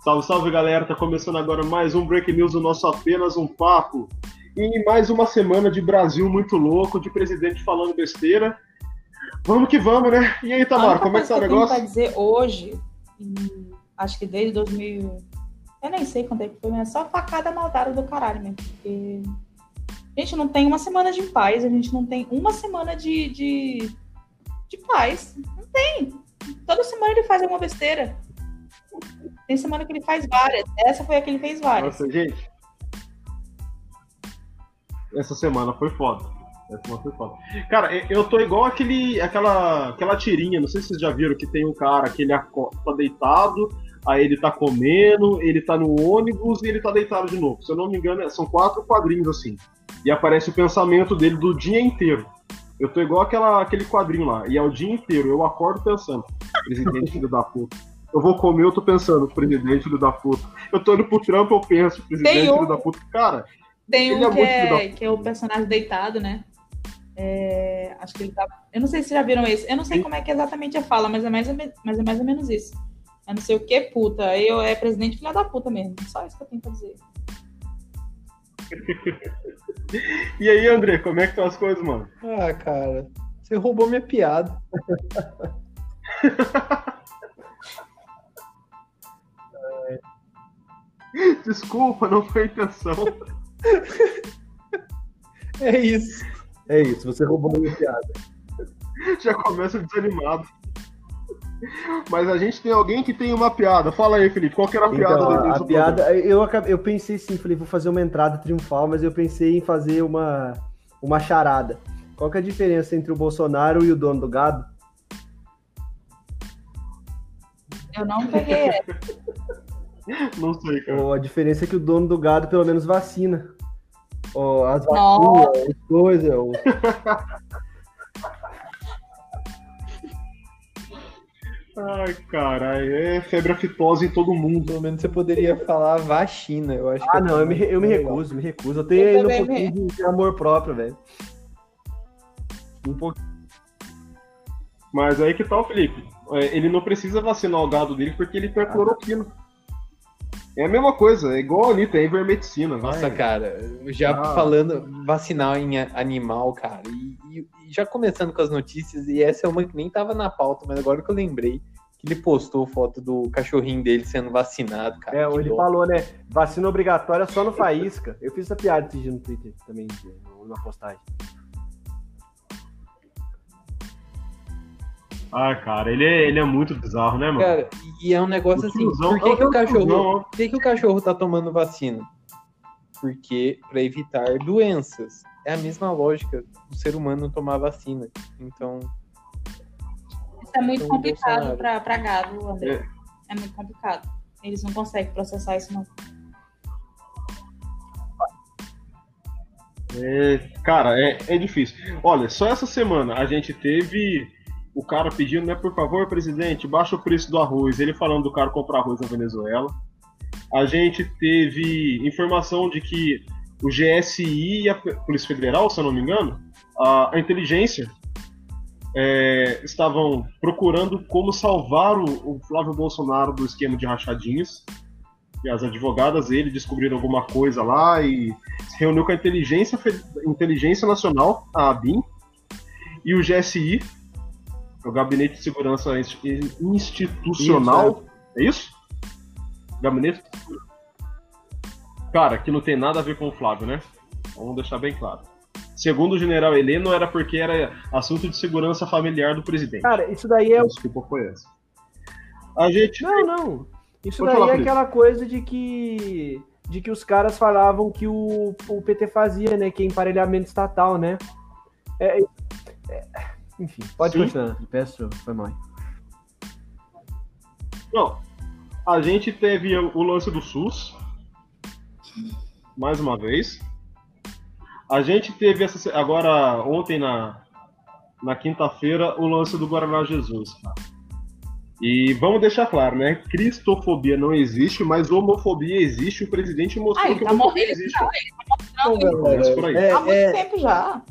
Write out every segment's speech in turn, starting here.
Salve, salve galera, tá começando agora mais um Break News, o nosso apenas um papo. E mais uma semana de Brasil muito louco, de presidente falando besteira. Vamos que vamos, né? E aí, Tamara, como é que tá o negócio? Eu dizer hoje, acho que desde 2000, eu nem sei quando é que foi, mas é só facada maldada do caralho mesmo. Porque a gente não tem uma semana de paz, a gente não tem uma semana de, de, de paz. Não tem. Toda semana ele faz alguma besteira. Tem semana que ele faz várias. Essa foi a que ele fez várias. Nossa, gente. Essa semana foi foda. Essa semana foi foda. Cara, eu tô igual aquele, aquela, aquela tirinha, não sei se vocês já viram, que tem um cara que ele tá deitado, aí ele tá comendo, ele tá no ônibus e ele tá deitado de novo. Se eu não me engano, são quatro quadrinhos assim. E aparece o pensamento dele do dia inteiro. Eu tô igual aquela, aquele quadrinho lá. E é o dia inteiro. Eu acordo pensando, presidente filho da puta. Eu vou comer, eu tô pensando, presidente filho da puta. Eu tô indo pro trampo, eu penso, presidente um, filho da puta. Cara, tem um é que, é, que é o personagem deitado, né? É, acho que ele tá. Eu não sei se já viram esse. Eu não sei Sim. como é que exatamente a fala, mas é mais, mas é mais ou menos isso. Eu não sei o que, puta. Eu é presidente filha da puta mesmo. Só isso que eu tenho pra dizer. e aí, André, como é que estão as coisas, mano? Ah, cara, você roubou minha piada. Desculpa, não foi a intenção. É isso. É isso, você roubou minha piada. Já começa desanimado. Mas a gente tem alguém que tem uma piada. Fala aí, Felipe, qual que era a piada então, A piada, eu, eu pensei sim, falei, vou fazer uma entrada triunfal, mas eu pensei em fazer uma, uma charada. Qual que é a diferença entre o Bolsonaro e o dono do gado? Eu não peguei. não sei, cara. a diferença é que o dono do gado pelo menos vacina. Oh, as vacinas, as coisas. Ai, caralho, é febre aftosa em todo mundo. Pelo menos você poderia falar vacina, eu acho. Ah, é não, eu me, eu me recuso, me recuso. Eu tenho eu ainda um pouquinho de amor próprio, velho. Um pouquinho. Mas aí que tal, Felipe? É, ele não precisa vacinar o gado dele porque ele tem a cloroquina. É a mesma coisa, é igual a Anitta, é ivermectina. Nossa, vai. cara, já ah. falando vacinar em animal, cara, e, e, já começando com as notícias, e essa é uma que nem tava na pauta, mas agora que eu lembrei, que ele postou foto do cachorrinho dele sendo vacinado, cara. É, ele dó. falou, né, vacina obrigatória só no Faísca. Eu fiz essa piada esse dia no Twitter também, numa postagem. Ah, cara, ele é, ele é muito bizarro, né, mano? Cara, e é um negócio assim, por que, que o cachorro. Por que, que o cachorro tá tomando vacina? Porque para evitar doenças. É a mesma lógica do ser humano tomar vacina. Então. Isso é muito então, complicado para gado, André. É. é muito complicado. Eles não conseguem processar isso, não. É, cara, é, é difícil. Olha, só essa semana a gente teve o cara pedindo, né, por favor, presidente, baixa o preço do arroz. Ele falando do cara comprar arroz na Venezuela. A gente teve informação de que o GSI e a Polícia Federal, se eu não me engano, a, a inteligência é, estavam procurando como salvar o, o, Flávio Bolsonaro do esquema de rachadinhas. E as advogadas dele descobriram alguma coisa lá e se reuniu com a inteligência, inteligência Nacional, a ABIN, e o GSI, o Gabinete de Segurança Institucional. Isso, é. é isso? Gabinete. Cara, que não tem nada a ver com o Flávio, né? Vamos deixar bem claro. Segundo o general Heleno, era porque era assunto de segurança familiar do presidente. Cara, isso daí é. Desculpa, foi essa. A gente. Não, não. Isso Pode daí é aquela coisa de que. De que os caras falavam que o, o PT fazia, né? Que é emparelhamento estatal, né? É, é, enfim, pode Sim. continuar. Peço, foi mal. Não, a gente teve o lance do SUS, mais uma vez. A gente teve essa, agora, ontem na, na quinta-feira, o lance do Guaraná Jesus. E vamos deixar claro, né? Cristofobia não existe, mas homofobia existe. O presidente mostrou Ai, que tá homofobia existe. Ele tá mostrando é, há muito é, tempo já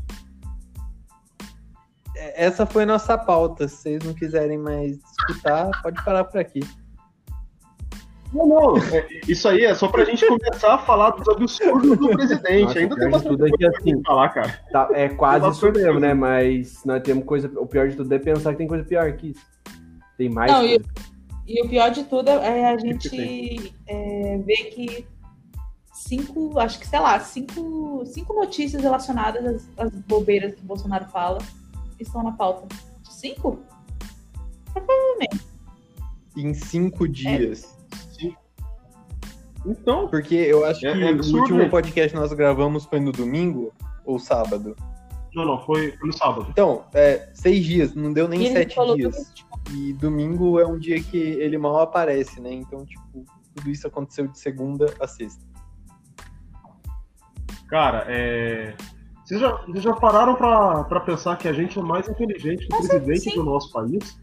essa foi nossa pauta. Se vocês não quiserem mais escutar, pode parar por aqui. Não, não. É, isso aí é só pra gente começar a falar dos absurdos do presidente. Nossa, Ainda tem bastante tudo é coisa pra assim, falar, cara. Tá, é quase isso mesmo, coisa. né? Mas nós temos coisa. O pior de tudo é pensar que tem coisa pior que isso. Tem mais. Não, e, coisa. e o pior de tudo é a que gente é, ver que cinco, acho que, sei lá, cinco, cinco notícias relacionadas às, às bobeiras que o Bolsonaro fala estão na pauta. Cinco? Em cinco dias. Então, Porque eu acho É- que é o último podcast que nós gravamos foi no domingo ou sábado. não, não, foi no sábado. Então, é, seis dias, não deu nem E sete dias. tudo, tipo, E domingo é um dia que ele mal aparece, né? Então, tipo, tudo isso aconteceu de segunda a sexta. Cara, é. Vocês já, vocês já pararam pra, pra pensar que a gente é mais inteligente que o presidente sim. do nosso país?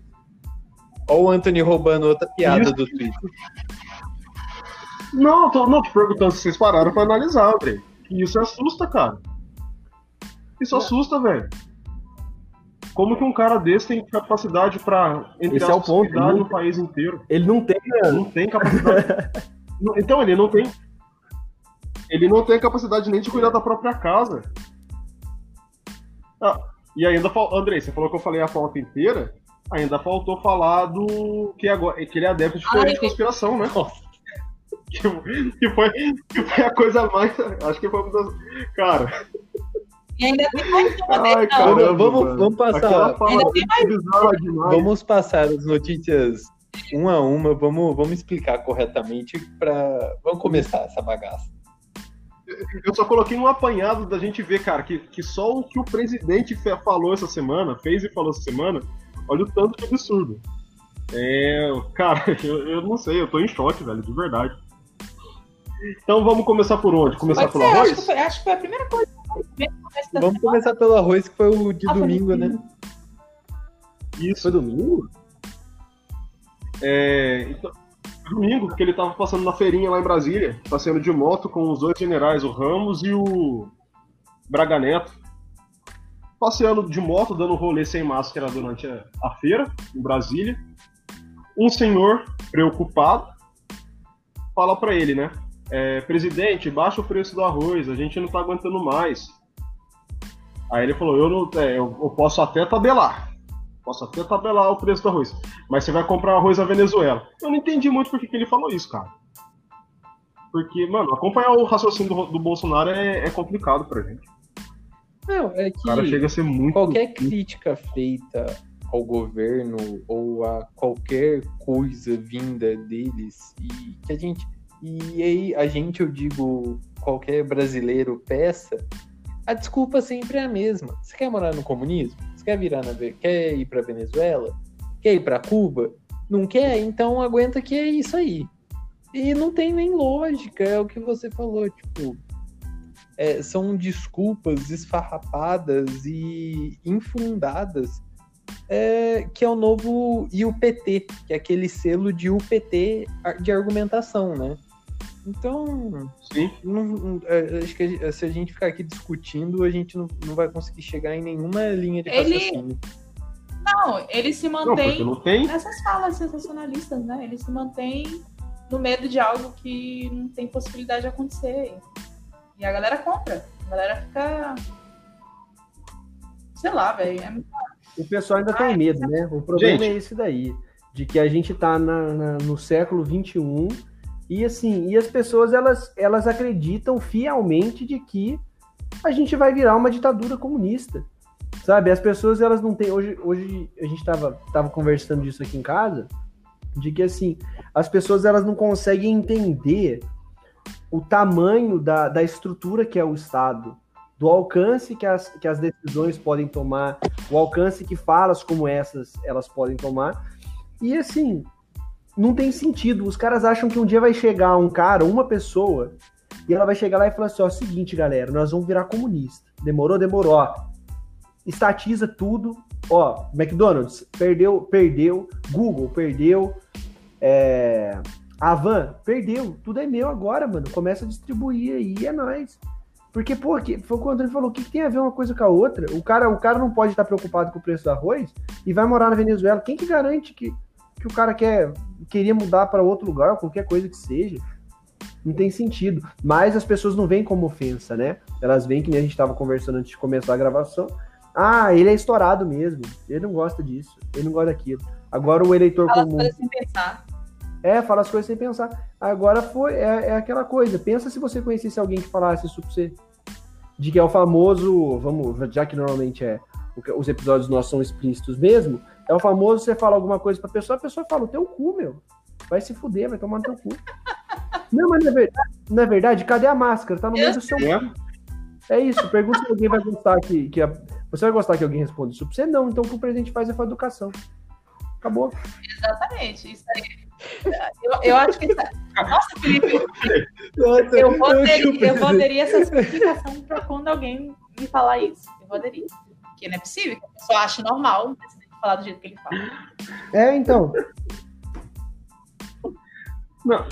Olha o Anthony roubando outra piada Isso. do Twitter. Não, tô, não, te perguntando se vocês pararam pra analisar, André. Isso assusta, cara. Isso assusta, velho. Como que um cara desse tem capacidade pra, entre Esse é o ponto, um país inteiro? Ele não tem. Não tem capacidade. Então, ele não tem. Ele não tem capacidade nem de cuidar da própria casa. Ah, e ainda faltou. Andrei, você falou que eu falei a pauta inteira. Ainda faltou falar do. Que, agora, que ele é adepto de teoria Ai, de conspiração, né? Que, que foi, que foi a coisa mais. Acho que foi uma das. Cara, E ainda tem mais uma Ai, dele, caramba, vamos- mano. vamos passar. Vamos passar as notícias uma a uma, vamos, vamos explicar corretamente para Vamos começar essa bagaça. Eu só coloquei um apanhado da gente ver, cara, que, que só o que o presidente falou essa semana, fez e falou essa semana, olha o tanto de absurdo. É, cara, eu, eu não sei, eu tô em choque, velho, de verdade. Então vamos começar por onde? Começar Pode pelo ser, acho que, arroz? foi, acho que foi a primeira coisa. Vamos semana. começar pelo arroz, que foi o de Ah, domingo, né? Isso. Foi domingo? É, então, domingo, que ele tava passando na feirinha lá em Brasília, passeando de moto com os dois generais, o Ramos e o Braga Neto. Passeando de moto, dando rolê sem máscara durante a, feira, em Brasília. Um senhor preocupado fala pra ele, né? é, presidente, baixa o preço do arroz, a gente não tá aguentando mais. Aí ele falou, eu, não, é, eu, eu posso até tabelar. Posso até tabelar o preço do arroz mas você vai comprar arroz na Venezuela. Eu não entendi muito por que, que ele falou isso, cara. Porque, mano, acompanhar o raciocínio do, do Bolsonaro é, é complicado pra gente. Não, é O cara que chega a ser muito. qualquer crítica feita ao governo ou a qualquer coisa vinda deles e que a gente e aí a gente eu digo qualquer brasileiro peça a desculpa sempre é a mesma você quer morar no comunismo quer virar na quer ir para Venezuela quer ir para Cuba não quer então aguenta que é isso aí e não tem nem lógica é o que você falou tipo é, são desculpas esfarrapadas e infundadas é, que é o novo IUPT, que é aquele selo de UPT de argumentação, né? Então, Sim. não- não- é, acho que gente- se a gente ficar aqui discutindo, a gente não, não vai conseguir chegar em nenhuma linha de Ele- raciocínio. Não, ele se Não, mantém porque não tem. nessas falas sensacionalistas, né? Ele se mantém no medo de algo que não tem possibilidade de acontecer. E a galera compra. A galera fica. Sei lá, velho. É... O pessoal ainda tem medo, né? O problema é esse daí. De que a gente tá na- na- no século XXI e assim, e as pessoas elas, elas acreditam fielmente de que a gente vai virar uma ditadura comunista. Sabe? As pessoas elas não têm. Hoje, hoje a gente tava, tava conversando disso aqui em casa, de que assim, as pessoas elas não conseguem entender o tamanho da, da estrutura que é o Estado, do alcance que as, que as decisões podem tomar, o alcance que falas como essas elas podem tomar. E assim, não tem sentido. Os caras acham que um dia vai chegar um cara, uma pessoa, e ela vai chegar lá e falar assim: ó, seguinte, galera, nós vamos virar comunista. Demorou, demorou. Ó, estatiza tudo. Ó, McDonald's perdeu, perdeu. Google perdeu. É, Avan perdeu. Tudo é meu agora, mano. Começa a distribuir aí, é nóis. Porque, pô, que, foi o que o André falou, o que, que tem a ver uma coisa com a outra? O cara, o cara não pode estar preocupado com o preço do arroz e vai morar na Venezuela. Quem que garante que, que o cara quer queria mudar para outro lugar, qualquer coisa que seja. Não tem sentido. Mas as pessoas não veem como ofensa, né? Elas veem que nem a gente estava conversando antes de começar a gravação. Ah, ele é estourado mesmo. Ele não gosta disso. Ele não gosta daquilo. Agora o eleitor Fala comum. as coisas sem pensar. É, fala as coisas sem pensar. Agora foi, é, é aquela coisa. Pensa se você conhecesse alguém que falasse isso pra você. De que é o famoso, vamos, já que normalmente é, os episódios nossos são explícitos mesmo, é o famoso você fala alguma coisa pra pessoa, a pessoa fala, o teu cu, meu. Vai se fuder, vai tomar no teu cu. Não, mas não é verdade. Não é verdade? Cadê a máscara? Tá no meio do seu É? é isso, pergunta se alguém vai gostar que, que a- você vai gostar que alguém responda isso pra você? Não, então o que o presidente faz é com a educação. Acabou. Exatamente. Isso aí. Eu, eu acho que. isso- Nossa, Felipe, Nossa, eu poderia, eu essa explicação pra quando alguém me falar isso. Eu poderia. Porque não é possível que a pessoa ache normal presidente falar do jeito que ele fala. É, então. Não.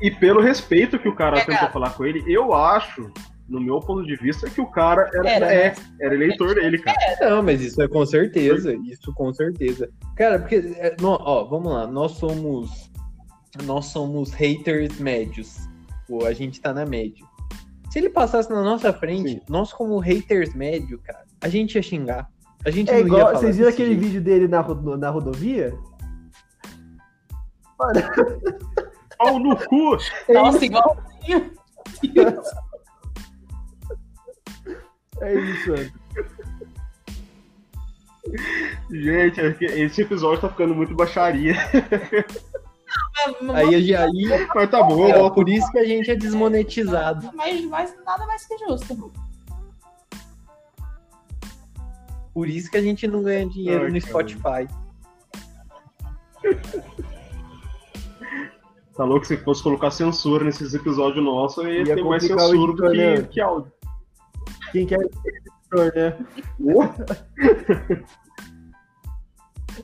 E pelo respeito que o cara É, tentou cara. falar com ele, eu acho, no meu ponto de vista, que o cara era, Era, é, né? era eleitor dele, cara. Não, mas isso é com certeza, isso com certeza. Cara, porque, é, nó- ó, vamos lá, nós somos, nós somos haters médios. Pô, a gente tá na média. Se ele passasse na nossa frente, Sim. nós como haters médio, cara, a gente ia xingar. A gente É não ia igual. falar Vocês viram aquele jeito. vídeo dele na, na rodovia? Pau no cu! Nossa, igual. É isso. Gente, é esse episódio tá ficando muito baixaria. Aí, aí Mas tá bom, é por isso que a gente é desmonetizado. Mas, mas nada mais que justo. Por isso que a gente não ganha dinheiro Ai, no. Spotify. Tá louco se fosse colocar censura nesses episódios nossos, ia, Ia ter mais censura do editor, que, né? que áudio. Quem quer ser editor, né?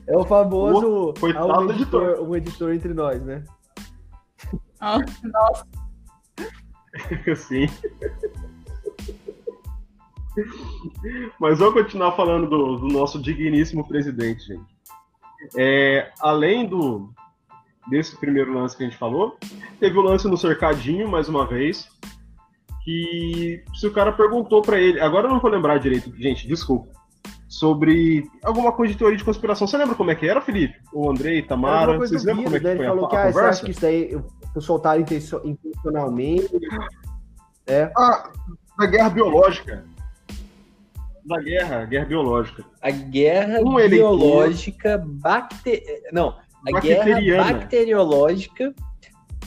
É o famoso. coitado há um do editor. um editor entre nós, né? Ah, Nossa, Sim. Mas vamos continuar falando do, do nosso digníssimo presidente, gente. É, além do desse primeiro lance que a gente falou, teve o lance no cercadinho, mais uma vez, que se o cara perguntou pra ele, agora eu não vou lembrar direito, gente, desculpa, sobre alguma coisa de teoria de conspiração. Você lembra como é que era, Felipe? O Andrei, Tamara, vocês lembram como é que né? foi falou a, que a ah, você conversa? acha que isso daí soltaram intencio- intencionalmente. Ah, da guerra biológica. Da guerra, guerra biológica. A guerra Um eleitor- biológica bacte... Não, a guerra Bacteriana. bacteriológica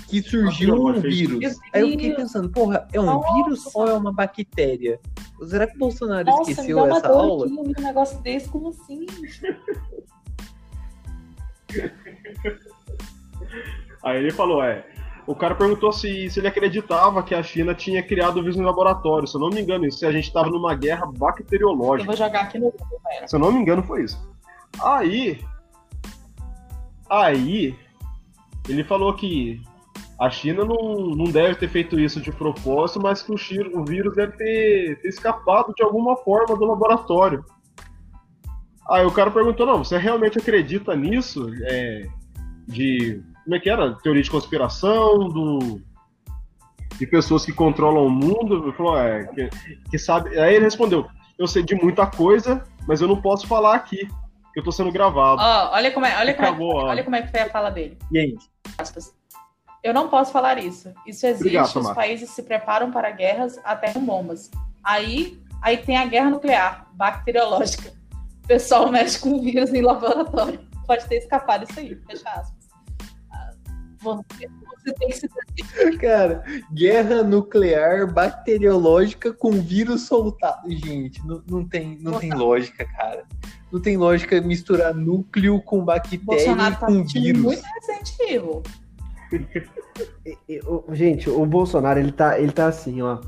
que surgiu um vírus. Aí eu fiquei pensando, porra, é um Nossa. vírus ou é uma bactéria? Será que o Bolsonaro nossa, me esqueceu dá uma essa dor aula? aqui, um negócio desse, como assim? Aí ele falou, é. O cara perguntou se, se ele acreditava que a China tinha criado o vírus no laboratório. Se eu não me engano, isso, se a gente estava numa guerra Eu bacteriológica. vou jogar aqui no Google. Se eu não me engano, foi isso. Aí. Aí. Ele falou que a China não, não deve ter feito isso de propósito, mas que o, o vírus deve ter, ter escapado de alguma forma do laboratório. Aí o cara perguntou: não, você realmente acredita nisso? É, de. Como é que era? Teoria de conspiração, do. De pessoas que controlam o mundo. Ele falou, é, que, que sabe. Aí ele respondeu: eu sei de muita coisa, mas eu não posso falar aqui, eu tô sendo gravado. Ó, olha como é, olha como é, Acabou, ó. olha como é que foi a fala dele. Gente, aspas. Eu não posso falar isso. Isso existe, Obrigado, os países se preparam para guerras até com bombas. Aí, aí tem a guerra nuclear, bacteriológica. O pessoal mexe com vírus em laboratório. Pode ter escapado isso aí, fecha aspas. Você, você tem que se cara, guerra nuclear bacteriológica com vírus soltado. Gente, não, não tem, não tem lógica, cara. Não tem lógica misturar núcleo com bactéria Bolsonaro e tá com vírus. muito. E- e- o- Gente, o Bolsonaro, ele tá, ele tá assim, ó.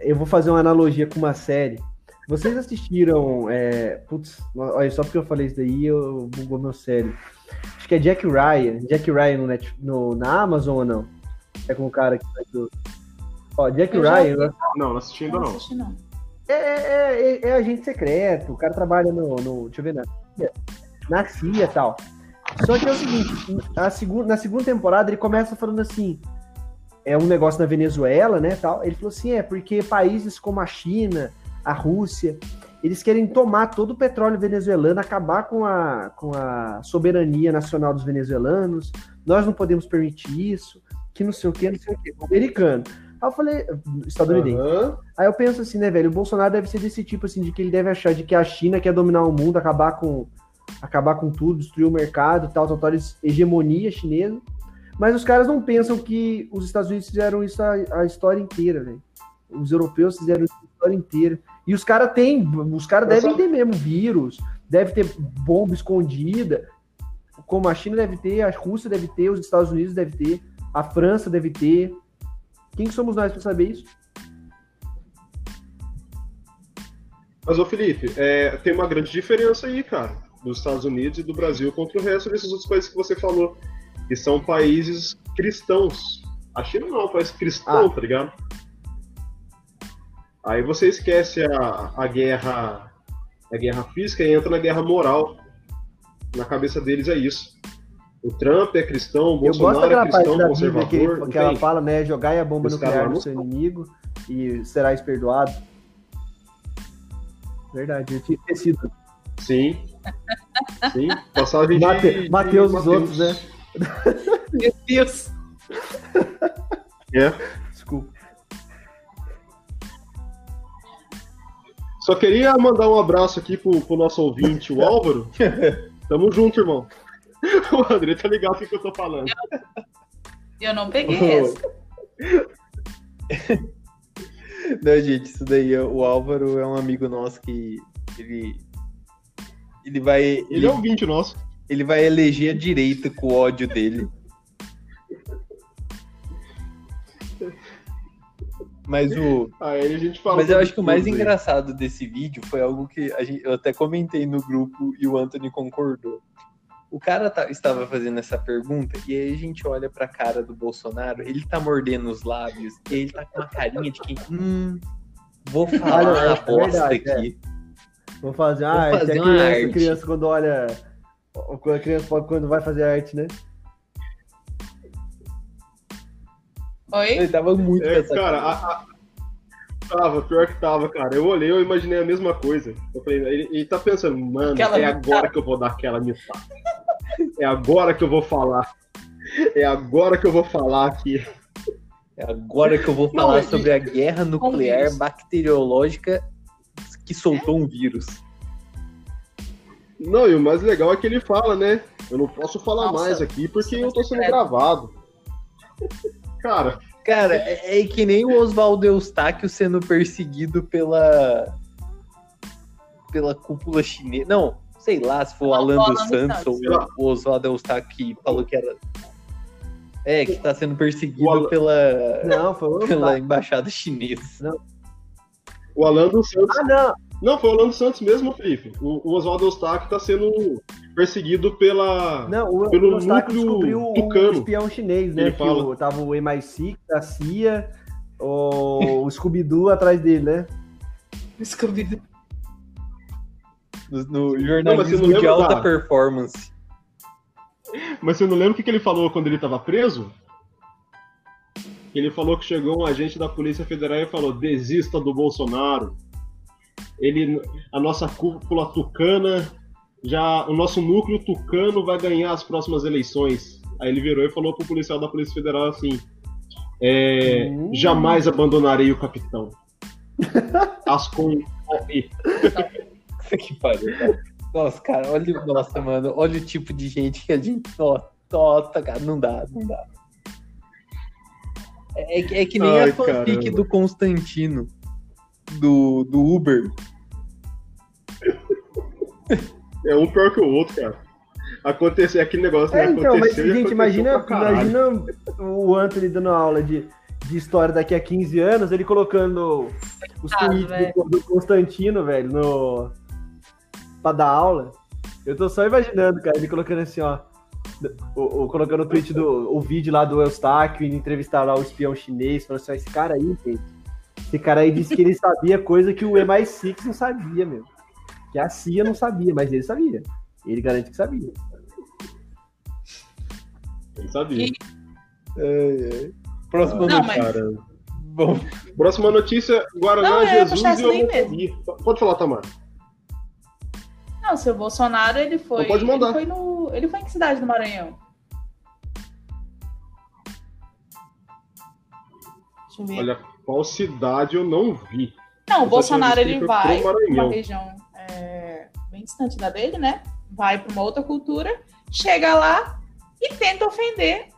Eu vou fazer uma analogia com uma série. Vocês assistiram. É... Putz, olha, só porque eu falei isso daí, eu bugou meu cérebro. Acho que é Jack Ryan. Jack Ryan no Net, no, na Amazon ou não? É com o cara que faz o. Ó, Jack Eu Ryan. Não, não assisti ainda Não não. assisti, não. é, é, é- é agente secreto. O cara trabalha no. no deixa eu ver, na CIA, na CIA e tal. Só que é o seguinte, a segunda, na segunda temporada ele começa falando assim, é um negócio na Venezuela, né, tal. Ele falou assim, é porque países como a China, a Rússia, eles querem tomar todo o petróleo venezuelano, acabar com a, com a soberania nacional dos venezuelanos. Nós não podemos permitir isso, que não sei o que, não sei o que. Americano. Aí eu falei, estadunidense. Uhum. Aí eu penso assim, né, velho? O Bolsonaro deve ser desse tipo, assim, de que ele deve achar de que a China quer dominar o mundo, acabar com, acabar com tudo, destruir o mercado, tal, tal, tal, hegemonia chinesa. Mas os caras não pensam que os Estados Unidos fizeram isso a, a história inteira, velho. Os europeus fizeram isso história inteira. E os caras têm, os caras devem só... ter mesmo vírus, deve ter bomba escondida, como a China deve ter, a Rússia deve ter, os Estados Unidos deve ter, a França deve ter. Quem que somos nós para saber isso? Mas, ô Felipe, é, tem uma grande diferença aí, cara, dos Estados Unidos e do Brasil contra o resto desses outros países que você falou, que são países cristãos. A China não é um país cristão, ah. tá ligado? Aí você esquece a, a guerra a guerra física e entra na guerra moral. Na cabeça deles é isso. O Trump é cristão, o Bolsonaro é cristão, da conservador. Que, que ela fala, né? Jogar a bomba nuclear no seu inimigo e serás perdoado. Verdade, eu tinha esquecido. Sim. Sim. Passagem Mate, de, Mateus de os outros, né? Meu Deus. É. Só queria mandar um abraço aqui pro, pro nosso ouvinte, o Álvaro. Tamo junto, irmão. O André tá ligado o que eu tô falando. Eu, eu não peguei essa. Não, gente, isso daí, o Álvaro é um amigo nosso que ele. Ele vai. Ele, ele é ouvinte nosso. Ele vai eleger a direita com o ódio dele. Mas o. Aí a gente fala Mas eu acho que o mais aí. engraçado desse vídeo foi algo que a gente, eu até comentei no grupo e o Anthony concordou. O cara tá, estava fazendo essa pergunta e aí a gente olha pra cara do Bolsonaro, ele tá mordendo os lábios e ele tá com uma carinha de quem. Hum, vou falar Olha, a bosta verdade, aqui. É. Vou fazer, ah, vou fazer uma criança, arte. criança quando olha. A criança quando vai fazer arte, né? Oi? Ele tava muito é, Cara, a, a, tava, pior que tava, cara. Eu olhei, eu imaginei a mesma coisa. Eu falei, ele, ele tá pensando, mano, aquela é agora que eu vou dar aquela mitada. É agora que eu vou falar. É agora que eu vou falar aqui. É agora que eu vou falar não, sobre e... a guerra nuclear bacteriológica que soltou um vírus. Não, e o mais legal é que ele fala, né? Eu não posso falar Nossa, mais aqui porque eu tô sendo gravado. Cara. Cara, é, é que nem o Oswaldo Eustáquio sendo perseguido pela. pela cúpula chinesa. Não, sei lá se foi o Alan dos Santos ou o Oswaldo Eustáquio que falou que era. É, que tá sendo perseguido Alan... pela. Não, foi pela embaixada chinesa. Não. O Alan dos Santos. Ah, não! Não, foi o Orlando Santos mesmo, Felipe. O, o Oswaldo Eustáquio está sendo perseguido pela, Não, o, pelo o núcleo tucano. o espião chinês, né? Ele que fala. O, tava o MI6, a CIA, o, o Scooby-Doo atrás dele, né? Scooby-Doo. No, no jornalismo não, de alta da... performance. Mas você não lembra o que, que ele falou quando ele estava preso? Ele falou que chegou um agente da Polícia Federal e falou: desista do Bolsonaro ele, a nossa cúpula tucana, já o nosso núcleo tucano vai ganhar as próximas eleições. Aí ele virou e falou pro policial da Polícia Federal assim: é, uhum. jamais abandonarei o capitão. As com que pariu, cara. Nossa, cara, olha, nossa, mano, olha o tipo de gente que a gente tota, cara, não dá, não dá. É, é que nem Ai, a fanfic caramba. do Constantino do, do Uber. É um pior que o outro, cara. Aconteceu aquele negócio, é, né? Então, mas, gente, imagina, imagina o Anthony dando aula de, de história daqui a 15 anos, ele colocando os ah, tweets do, do, Constantino, velho, no. pra dar aula. Eu tô só imaginando, cara, ele colocando assim, ó. O, o, colocando o tweet do o vídeo lá do Eustáquio e entrevistar lá o espião chinês, falando assim, ó, esse cara aí, gente esse cara aí disse que ele sabia coisa que o MI6 não sabia, meu. Que a CIA não sabia, mas ele sabia. Ele garante que sabia. Ele sabia. E- É, é. Próxima Não, notícia. Cara, Bom, próxima notícia: Guaraná, Não, Jesus puxar e homofobia. Pode falar, Tamara. Não, o seu Bolsonaro, ele foi. Então pode mandar. Ele foi, no, ele foi em que cidade do Maranhão? Deixa eu ver. Olha, qual cidade eu não vi. Não, o só Bolsonaro ele vai para uma região é, bem distante da dele, né? Vai para uma outra cultura, chega lá e tenta ofender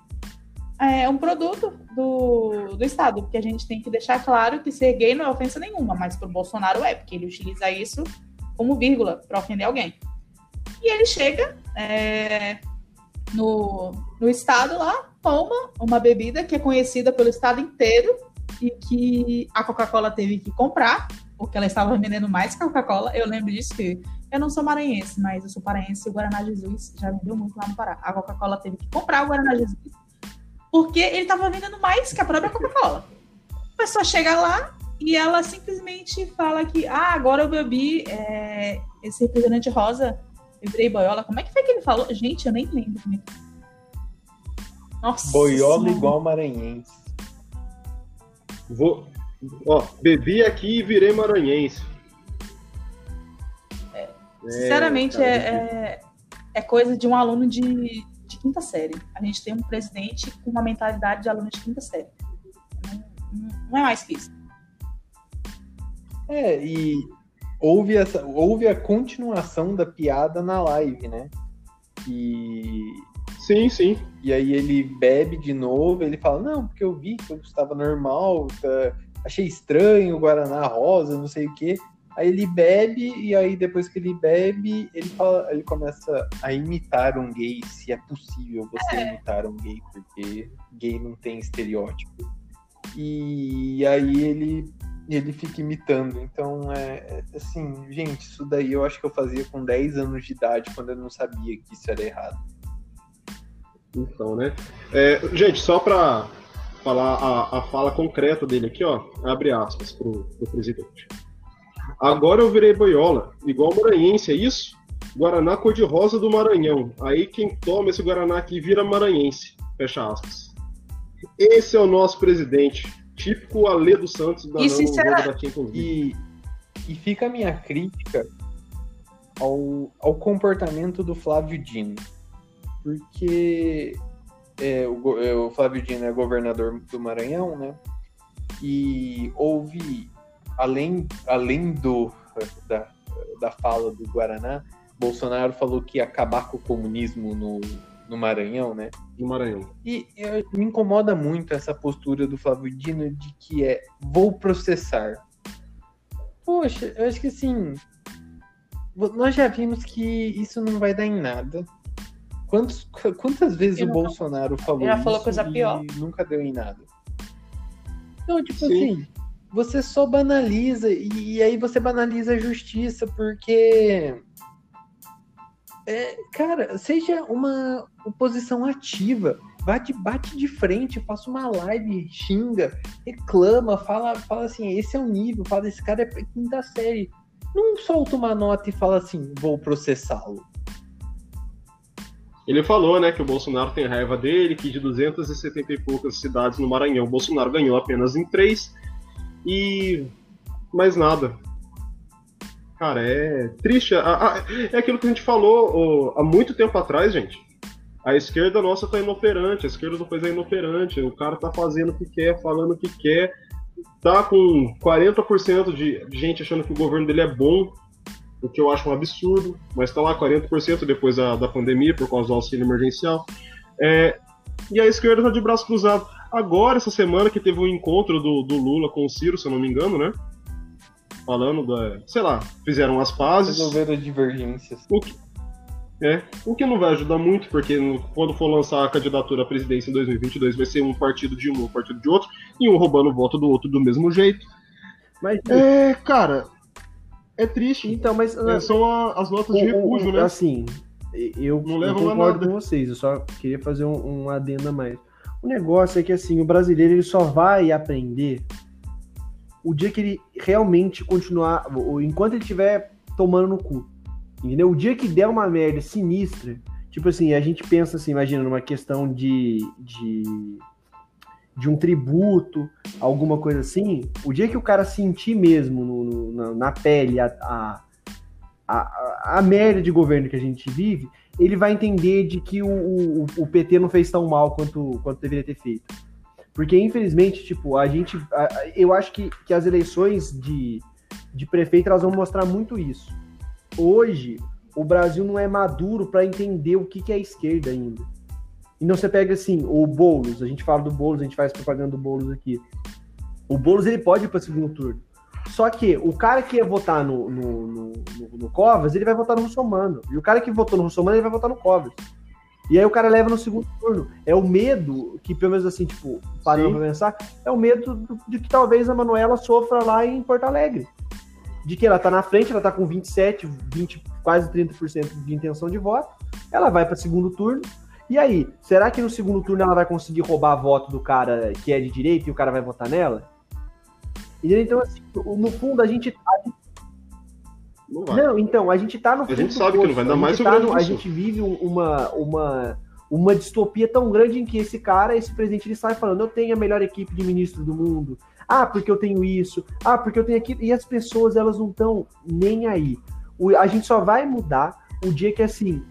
é, um produto do, do Estado. Porque a gente tem que deixar claro que ser gay não é ofensa nenhuma, mas para o Bolsonaro é, porque ele utiliza isso como vírgula para ofender alguém. E ele chega é, no, no Estado lá, toma uma bebida que é conhecida pelo Estado inteiro e que a Coca-Cola teve que comprar, porque ela estava vendendo mais que a Coca-Cola. Eu lembro disso que eu não sou maranhense, mas eu sou paraense e o Guaraná Jesus já vendeu muito lá no Pará. A Coca-Cola teve que comprar o Guaraná Jesus porque ele estava vendendo mais que a própria Coca-Cola. A pessoa chega lá e ela simplesmente fala que, ah, agora eu bebi é, esse refrigerante rosa, eu virei boiola. Como é que foi que ele falou? Gente, eu nem lembro é Nossa. boiola Senhora. igual maranhense. Vou. Ó, bebi aqui e virei maranhense. É, Sinceramente, cara, é, é, é coisa de um aluno de, de quinta série. A gente tem um presidente com uma mentalidade de aluno de quinta série. Não, não- não é mais que isso. É, e houve, essa, houve a continuação da piada na live, né? E, Sim, sim. e aí ele bebe de novo, ele fala, não, porque eu vi que eu estava normal, tá- achei estranho o Guaraná rosa, não sei o quê. Aí ele bebe, e aí depois que ele bebe, ele, fala, ele começa a imitar um gay, se é possível você imitar um gay, porque gay não tem estereótipo. E aí ele, ele fica imitando. Então, é, é, assim, gente, isso daí eu acho que eu fazia com 10 anos de idade, quando eu não sabia que isso era errado. Então, né? É, gente, só pra falar a, a fala concreta dele aqui, ó. Abre aspas pro, pro presidente. Agora eu virei boiola, igual maranhense, é isso? Guaraná cor-de-rosa do Maranhão. Aí quem toma esse Guaraná aqui vira maranhense. Fecha aspas. Esse é o nosso presidente. Típico Alê dos Santos da, E sincera- da Champions League. E, e fica a minha crítica ao, ao comportamento do Flávio Dino. Porque é, o, é, o Flávio Dino é governador do Maranhão, né? E houve, além, além do, da, da fala do Guaraná, Bolsonaro falou que ia acabar com o comunismo no, no Maranhão, né? Do Maranhão. E eu- me incomoda muito essa postura do Flávio Dino de que é vou processar. Poxa, eu acho que assim. Nós já vimos que isso não vai dar em nada. Quantos, quantas vezes Eu o Bolsonaro falou isso falou coisa pior. nunca deu em nada? Então, tipo Sim. assim, você só banaliza e, e aí você banaliza a justiça porque é, cara, seja uma oposição ativa. Bate, bate de frente, faça uma live, xinga, reclama, fala, fala assim, esse é o nível, fala, esse cara é quinta série. Não solta uma nota e fala assim, vou processá-lo. Ele falou, né, que o Bolsonaro tem raiva dele, que de 270 e poucas cidades no Maranhão, o Bolsonaro ganhou apenas em três. E mais nada. Cara, é triste. É aquilo que a gente falou há muito tempo atrás, gente. A esquerda nossa tá inoperante, a esquerda do país é inoperante. O cara tá fazendo o que quer, falando o que quer. Tá com 40% de de gente achando que o governo dele é bom, o que eu acho um absurdo, mas está lá 40% depois da, da pandemia, por causa do auxílio emergencial. É, e a esquerda está de braço cruzado. Agora, essa semana que teve um encontro do, do Lula com o Ciro, se eu não me engano, né? Falando da. Sei lá, fizeram as pazes. Resolver as divergências. O que, é, o que não vai ajudar muito, porque no- quando for lançar a candidatura à presidência em 2022, vai ser um partido de um, um partido de outro, e um roubando o voto do outro do mesmo jeito. Mas, É, cara, é triste. então, mas É, são a- as notas de o- o- refúgio, né? Assim, eu, Não eu concordo com vocês, eu só queria fazer um, um adendo a mais. O negócio é que assim, o brasileiro ele só vai aprender o dia que ele realmente continuar, ou enquanto ele estiver tomando no cu. Entendeu? O dia que der uma merda sinistra, Tipo assim, a gente pensa assim, imagina, numa questão de, de, de um tributo, alguma coisa assim, o dia que o cara sentir mesmo no, no, na, na, pele a, a, a, a merda de governo que a gente vive, ele vai entender de que o, o, o PT não fez tão mal quanto, quanto deveria ter feito. Porque, infelizmente, tipo, a gente. A, eu acho que, que as eleições de, de prefeito elas vão mostrar muito isso. Hoje, o Brasil não é maduro para entender o que, que é esquerda ainda. Então você pega assim, o Boulos, a gente fala do Boulos, a gente faz propaganda do Boulos aqui. O Boulos ele pode ir para segundo turno. Só que o cara que ia votar no, no, no, no, Covas, ele vai votar no Russomano. E o cara que votou no Russomano, ele vai votar no Covas. E aí o cara leva no segundo turno. É o medo que, pelo menos assim, tipo, parando pra pensar, é o medo de que talvez a Manuela sofra lá em Porto Alegre de que ela está na frente, ela está com 27, 20, quase 30% de intenção de voto. Ela vai para segundo turno. E aí, será que no segundo turno ela vai conseguir roubar voto do cara que é de direita e o cara vai votar nela? Então, assim, no fundo, a gente. Gente... Não, não, então, a gente tá no. A gente sabe que não vai dar mais tá no, A gente vive uma, uma, uma distopia tão grande em que esse cara, esse presidente, ele sai falando: eu tenho a melhor equipe de ministro do mundo, ah, porque eu tenho isso. Ah, porque eu tenho aquilo. E as pessoas, elas não estão nem aí. O, a gente só vai mudar o dia que, assim,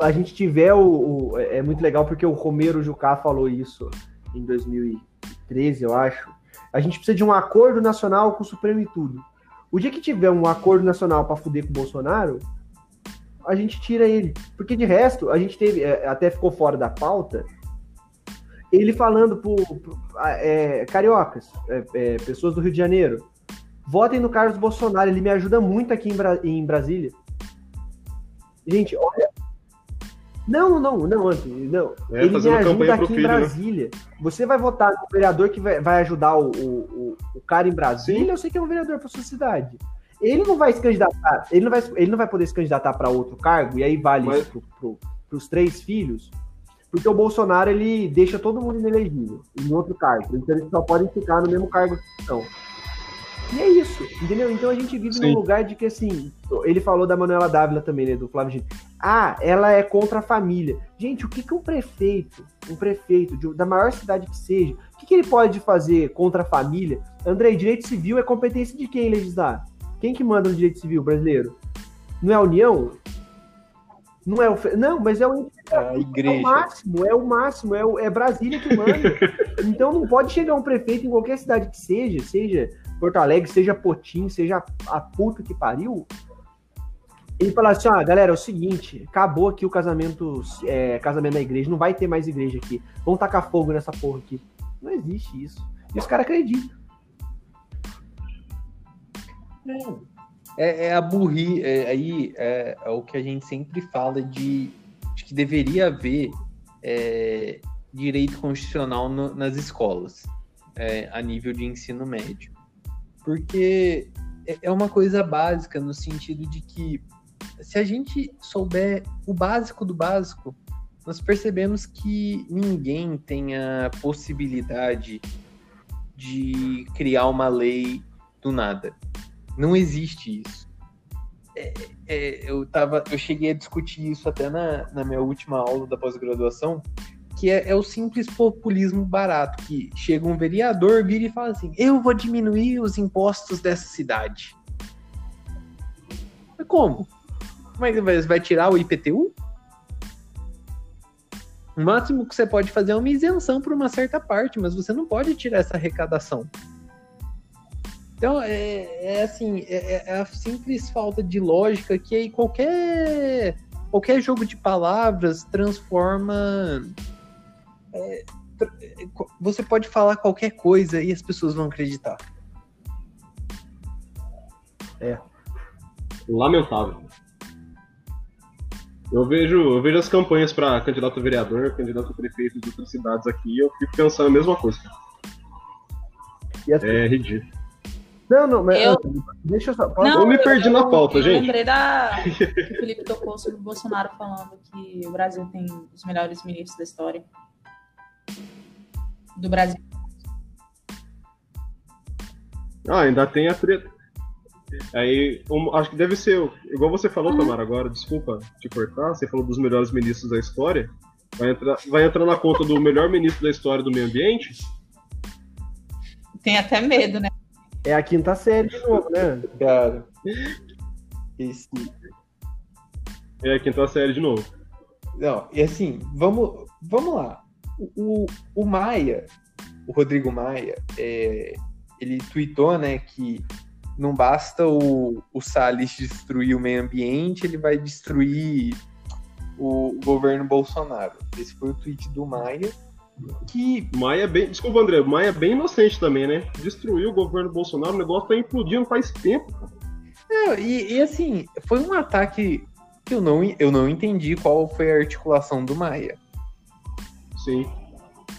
a gente tiver o, o, É muito legal porque o Romero Jucá falou isso em 2013, eu acho. A gente precisa de um acordo nacional com o Supremo e tudo. O dia que tiver um acordo nacional para fuder com o Bolsonaro, a gente tira ele. Porque de resto, a gente teve. É, até ficou fora da pauta ele falando pro, pro é, cariocas, é, é, pessoas do Rio de Janeiro, votem no Carlos Bolsonaro, ele me ajuda muito aqui em, Bra em Brasília. Gente, olha. Não, não, não, Anthony, não. É, ele me ajuda aqui filho, em né? Brasília. Né? Você vai votar no vereador que vai, vai ajudar o, o, o, cara em Brasília? Sim. Eu sei que é um vereador para sua cidade. Ele não vai se candidatar, ele não vai, ele não vai poder se candidatar para outro cargo, e aí vale Mas... isso pro, os três filhos. Porque o Bolsonaro ele deixa todo mundo inelegível em outro cargo. Então eles só podem ficar no mesmo cargo que estão. E é isso, entendeu? Então a gente vive Sim. num lugar de que, assim, ele falou da Manuela Dávila também, né, do Flávio Gino. Ah, ela é contra a família. Gente, o que, que um prefeito, um prefeito de, da maior cidade que seja, o que, que ele pode fazer contra a família? André, direito civil é competência de quem legislar? Quem que manda no direito civil brasileiro? Não é a União? Não é o. Não, mas é o. É a igreja. É o máximo, é o máximo, é, o, é Brasília que manda. então não pode chegar um prefeito em qualquer cidade que seja, seja Porto Alegre, seja Potim, seja a puta que pariu. Ele falar assim: ah, galera, é o seguinte, acabou aqui o casamento, é, casamento na igreja, não vai ter mais igreja aqui. Vamos tacar fogo nessa porra aqui. Não existe isso. E os caras acreditam. É, é a burri, é, aí é, é, o que a gente sempre fala de, de que deveria haver é, direito constitucional no, nas escolas, é, a nível de ensino médio. Porque é, é uma coisa básica no sentido de que se a gente souber o básico do básico, nós percebemos que ninguém tem a possibilidade de criar uma lei do nada. Não existe isso. É, é, eu, tava, eu cheguei a discutir isso até na, na minha última aula da pós-graduação, que é, é, o simples populismo barato, que chega um vereador, vira e fala assim, eu vou diminuir os impostos dessa cidade. Mas como? Como é que vai, vai tirar o IPTU? O máximo que você pode fazer é uma isenção por uma certa parte, mas você não pode tirar essa arrecadação. Então, é, é assim, é, é, a simples falta de lógica que aí qualquer, qualquer jogo de palavras transforma. É, você pode falar qualquer coisa e as pessoas vão acreditar. É. Lamentável. Eu vejo, eu vejo as campanhas para candidato a vereador, candidato a prefeito de outras cidades aqui, e eu fico pensando a mesma coisa. É ridículo. Não, não, mas eu... deixa eu só. Posso... Não, eu me perdi eu, na pauta, eu gente. Eu lembrei da. que o Felipe tocou sobre o Bolsonaro falando que o Brasil tem os melhores ministros da história. Do Brasil. Ah, ainda tem a treta. Aí, um, acho que deve ser, igual você falou, uhum. Tamara, agora, desculpa te cortar, você falou dos melhores ministros da história. Vai entrar, vai entrar na conta do melhor ministro da história do meio ambiente? Tem até medo, né? É a quinta série de novo, né? Cara. Esse... É a quinta série de novo. Não, e assim, vamos, vamos lá. O, o, Maia, o Rodrigo Maia, é, ele tweetou, né, que não basta o, o Salles destruir o meio ambiente, ele vai destruir o governo Bolsonaro. Esse foi o tweet do Maia. Que... Maia bem. Desculpa, André, Maia é bem inocente também, né? Destruiu o governo Bolsonaro, o negócio tá implodindo faz tempo. É, e, e, assim, foi um ataque que eu não, eu não entendi qual foi a articulação do Maia. Sim.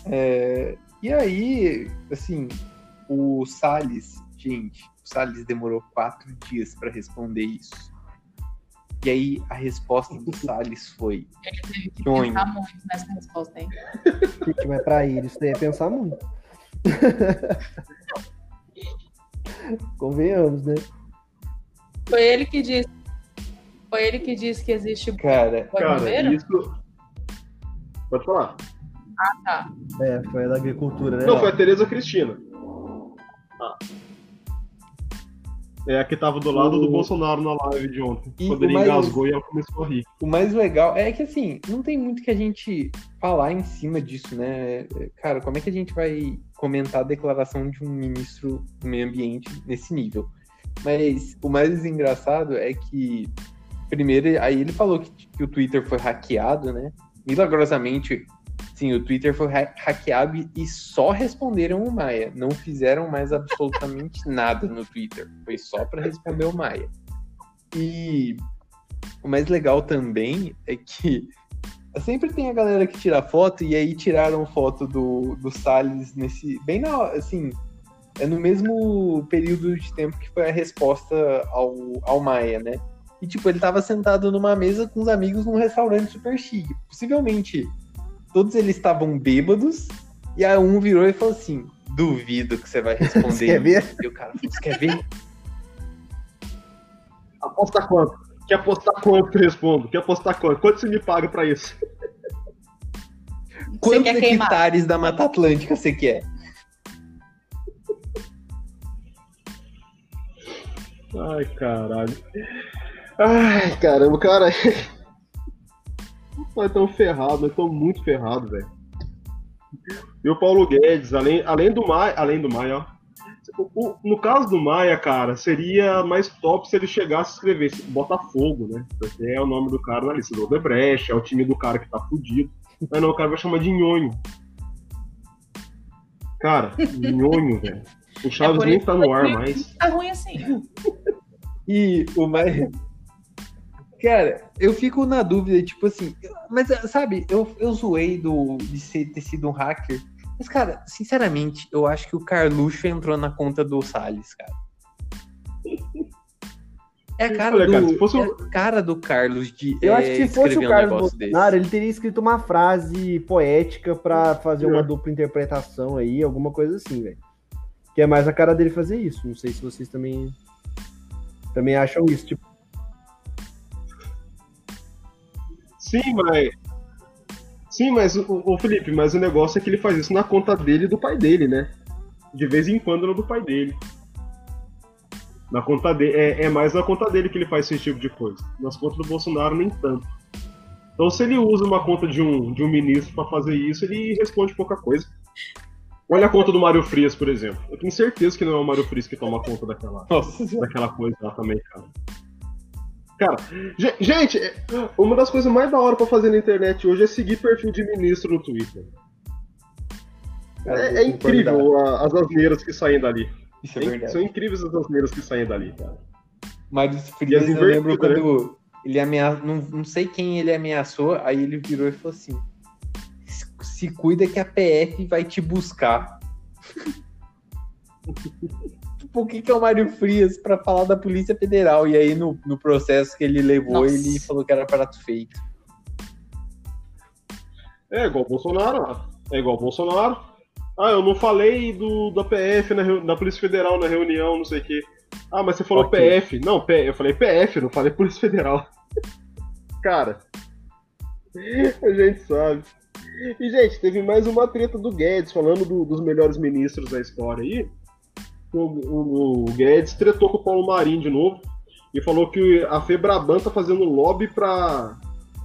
É, e aí, assim, o Salles, gente, o Salles demorou quatro dias para responder isso. E aí a resposta do Salles foi. Ele teve que Sonho. pensar muito nessa resposta aí. Que vai pra ele, isso daí é pensar muito. Convenhamos, né? Foi ele que disse. Foi ele que disse que existe cara, cara isso. Pode falar. Ah, tá. É, foi da agricultura, né? Não, foi a Tereza Cristina. Ah. É a que tava do lado o... do Bolsonaro na live de ontem. E quando ele mais... engasgou e ela começou a rir. O mais legal é que, assim, não tem muito que a gente falar em cima disso, né? Cara, como é que a gente vai comentar a declaração de um ministro do meio ambiente nesse nível? Mas o mais engraçado é que, primeiro, aí ele falou que, que o Twitter foi hackeado, né? Milagrosamente, Sim, o Twitter foi hackeado e só responderam o Maia. Não fizeram mais absolutamente nada no Twitter. Foi só para responder o Maia. E o mais legal também é que sempre tem a galera que tira foto e aí tiraram foto do, do Salles nesse. Bem na. Assim. É no mesmo período de tempo que foi a resposta ao, ao Maia, né? E, tipo, ele tava sentado numa mesa com os amigos num restaurante super chique. Possivelmente todos eles estavam bêbados, e aí um virou e falou assim: duvido que você vai responder. Você quer ver? E o cara falou: você quer ver? Aposta quanto? Quer apostar quanto que eu respondo? Quer apostar quanto? Quanto você me paga pra isso? Quantos hectares da Mata Atlântica você quer? Ai, caralho. Ai, caramba, cara. Nós estamos ferrados, nós estamos muito ferrados, velho. E o Paulo Guedes, além, além do Maia, além do Maia, ó. O, no caso do Maia, cara, seria mais top se ele chegasse e escrevesse Botafogo, né? Porque é o nome do cara na lista do Odebrecht, é o time do cara que tá fudido. Mas não, o cara vai chamar de Nhonho. Cara, Nhonho, velho. O Chaves é nem tá no ar mais. Tá ruim assim. E o mais, Cara, eu fico na dúvida, tipo assim, mas sabe, eu, eu zoei do, de ser, ter sido um hacker. Mas, cara, sinceramente, eu acho que o Carluxo entrou na conta do Salles, cara. É a cara, Olha, do, cara, é a cara do Carlos de Eu acho que se fosse o Carlos um Bolsonaro, desse. ele teria escrito uma frase poética para fazer uma dupla interpretação aí, alguma coisa assim, velho. Que é mais a cara dele fazer isso. Não sei se vocês também também acham isso, tipo Sim, mas. Sim, mas o, o, Felipe, mas o negócio é que ele faz isso na conta dele e do pai dele, né? De vez em quando no do pai dele. Na conta dele. É, é mais na conta dele que ele faz esse tipo de coisa. Nas contas do Bolsonaro, nem tanto. Então, se ele usa uma conta de um, de um ministro para fazer isso, ele responde pouca coisa. Olha a conta do Mário Frias, por exemplo. Eu tenho certeza que não é o Mário Frias que toma conta daquela, daquela coisa lá também, cara. Cara, gente, uma das coisas mais da hora pra fazer na internet hoje é seguir perfil de ministro no Twitter. é, é incrível a, as asneiras que saem dali. Isso é, verdade. São incríveis as asneiras que saem dali, cara. Mas Frias, eu lembro quando né? ele ameaçou, não, não sei quem ele ameaçou, aí ele virou e falou assim: se cuida que a PF vai te buscar. por que, que é o Mário Frias para falar da Polícia Federal? E aí, no, no processo que ele levou, Nossa. ele falou que era prato feito. É igual o Bolsonaro. É igual o Bolsonaro. Ah, eu não falei do, da PF, na, da Polícia Federal na reunião, não sei o quê. Ah, mas você falou okay. PF. Não, eu falei PF, não falei Polícia Federal. Cara, a gente sabe. E, gente, teve mais uma treta do Guedes, falando do, dos melhores ministros da história aí. O, o, o, Guedes tretou com o Paulo Marinho de novo e falou que a Febraban tá fazendo lobby para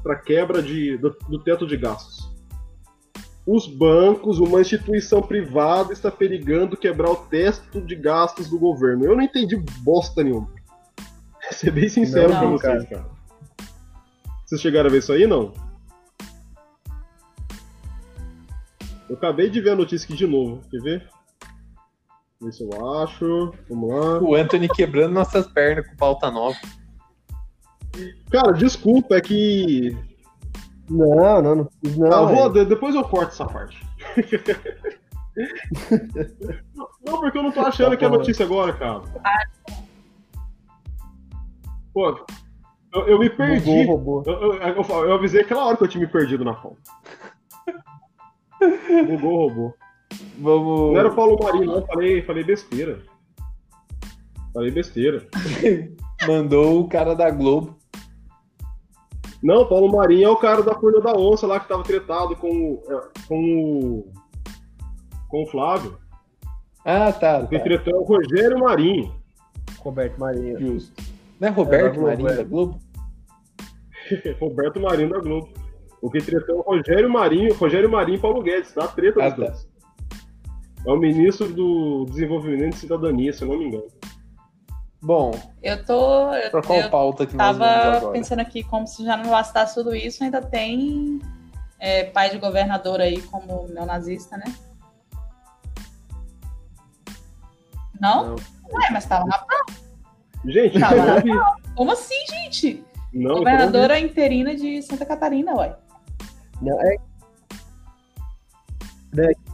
para quebra de, do, do teto de gastos. Os bancos, uma instituição privada, está perigando quebrar o teto de gastos do governo. Eu não entendi bosta nenhuma. Vou ser bem sincero não, com vocês, cara. cara. Vocês chegaram a ver isso aí, não? Eu acabei de ver a notícia aqui de novo. Quer ver? Ver se eu acho. Vamos lá. O Anthony quebrando nossas pernas com pauta nova. Cara, desculpa, é que. Não, não, não. não ah, vou, depois eu corto essa parte. não, porque eu não tô achando tá que é notícia agora, cara. Pô, eu, eu me perdi. Bugou, eu, eu, eu, avisei aquela hora que eu tinha me perdido na foto. Bugou o robô. Vamos... Não era o Paulo Marinho, não. Falei, falei besteira. Falei besteira. Mandou o cara da Globo. Não, Paulo Marinho é o cara da Furna da Onça lá que tava tretado com, é, com o. com o Flávio. Ah, tá. Quem tá. tretou é o Rogério Marinho. Roberto Marinho. Justo. Não é Roberto é, Marinho da Globo? Roberto Marinho da Globo. O que tretou é o Rogério Marinho, Rogério Marinho e Paulo Guedes, tá? Treta ah, dos tá. dois. É o ministro do Desenvolvimento e Cidadania, se eu não me engano. Bom. Eu tô. Eu, pra qual eu pauta que nós tava pensando aqui, como se já não bastasse tudo isso, ainda tem é, pai de governador aí como neonazista, né? Não? não. Ué, mas tava na pauta. Gente, tava na pauta. Como assim, gente? Não, Governadora interina de Santa Catarina, ué. Não, é... é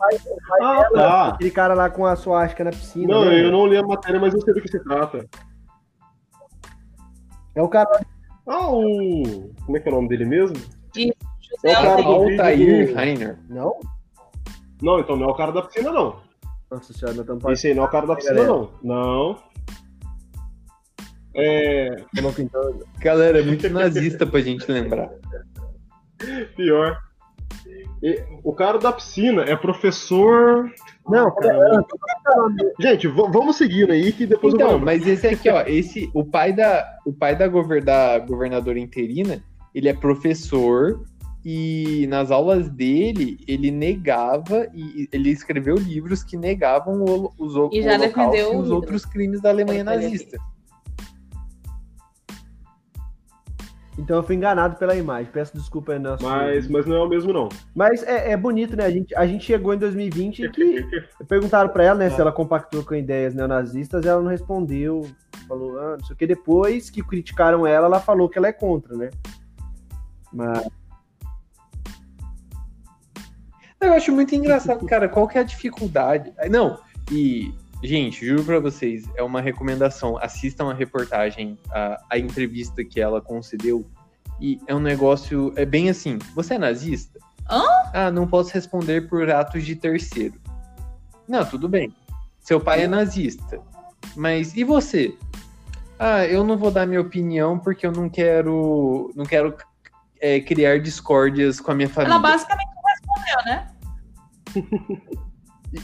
pai, o pai ah, dela, tá. aquele cara lá com a suástica na piscina. Não, né? eu não li a matéria, mas eu sei do que se trata. É o cara. Ah, o. Como é que é o nome dele mesmo? Isso, é o cara do Altair Rainer. Não? Não, então não é o cara da piscina, não. Nossa senhora, não estamos Esse aí não é o cara da piscina, não. Não. É. Galera, é muito nazista pra gente lembrar. Pior. E, o cara da piscina é professor. Não, cara. Gente, vamos seguindo aí que depois então, eu vou... mas esse aqui, ó, esse, o pai da, o pai da, gover, da governadora interina, ele é professor e nas aulas dele ele negava e ele escreveu livros que negavam o, os, e já defendeu os outros crimes da Alemanha nazista. Então eu fui enganado pela imagem. Peço desculpa aí, nosso. Mas, mas não é o mesmo, não. Mas é, é bonito, né? A gente, a gente chegou em 2020 e que perguntaram para ela, né, se ela compactou com ideias neonazistas, ela não respondeu. Falou, ah, não sei o que. Depois que criticaram ela, ela falou que ela é contra, né? Mas. Eu acho muito engraçado, cara. Qual que é a dificuldade? Não, e Gente, juro pra vocês, é uma recomendação. Assistam a reportagem, a, a entrevista que ela concedeu. E é um negócio. É bem assim. Você é nazista? Hã? Ah, não posso responder por atos de terceiro. Não, tudo bem. Seu pai é nazista. Mas e você? Ah, eu não vou dar minha opinião porque eu não quero. Não quero é, criar discórdias com a minha família. Ela basicamente não respondeu, né?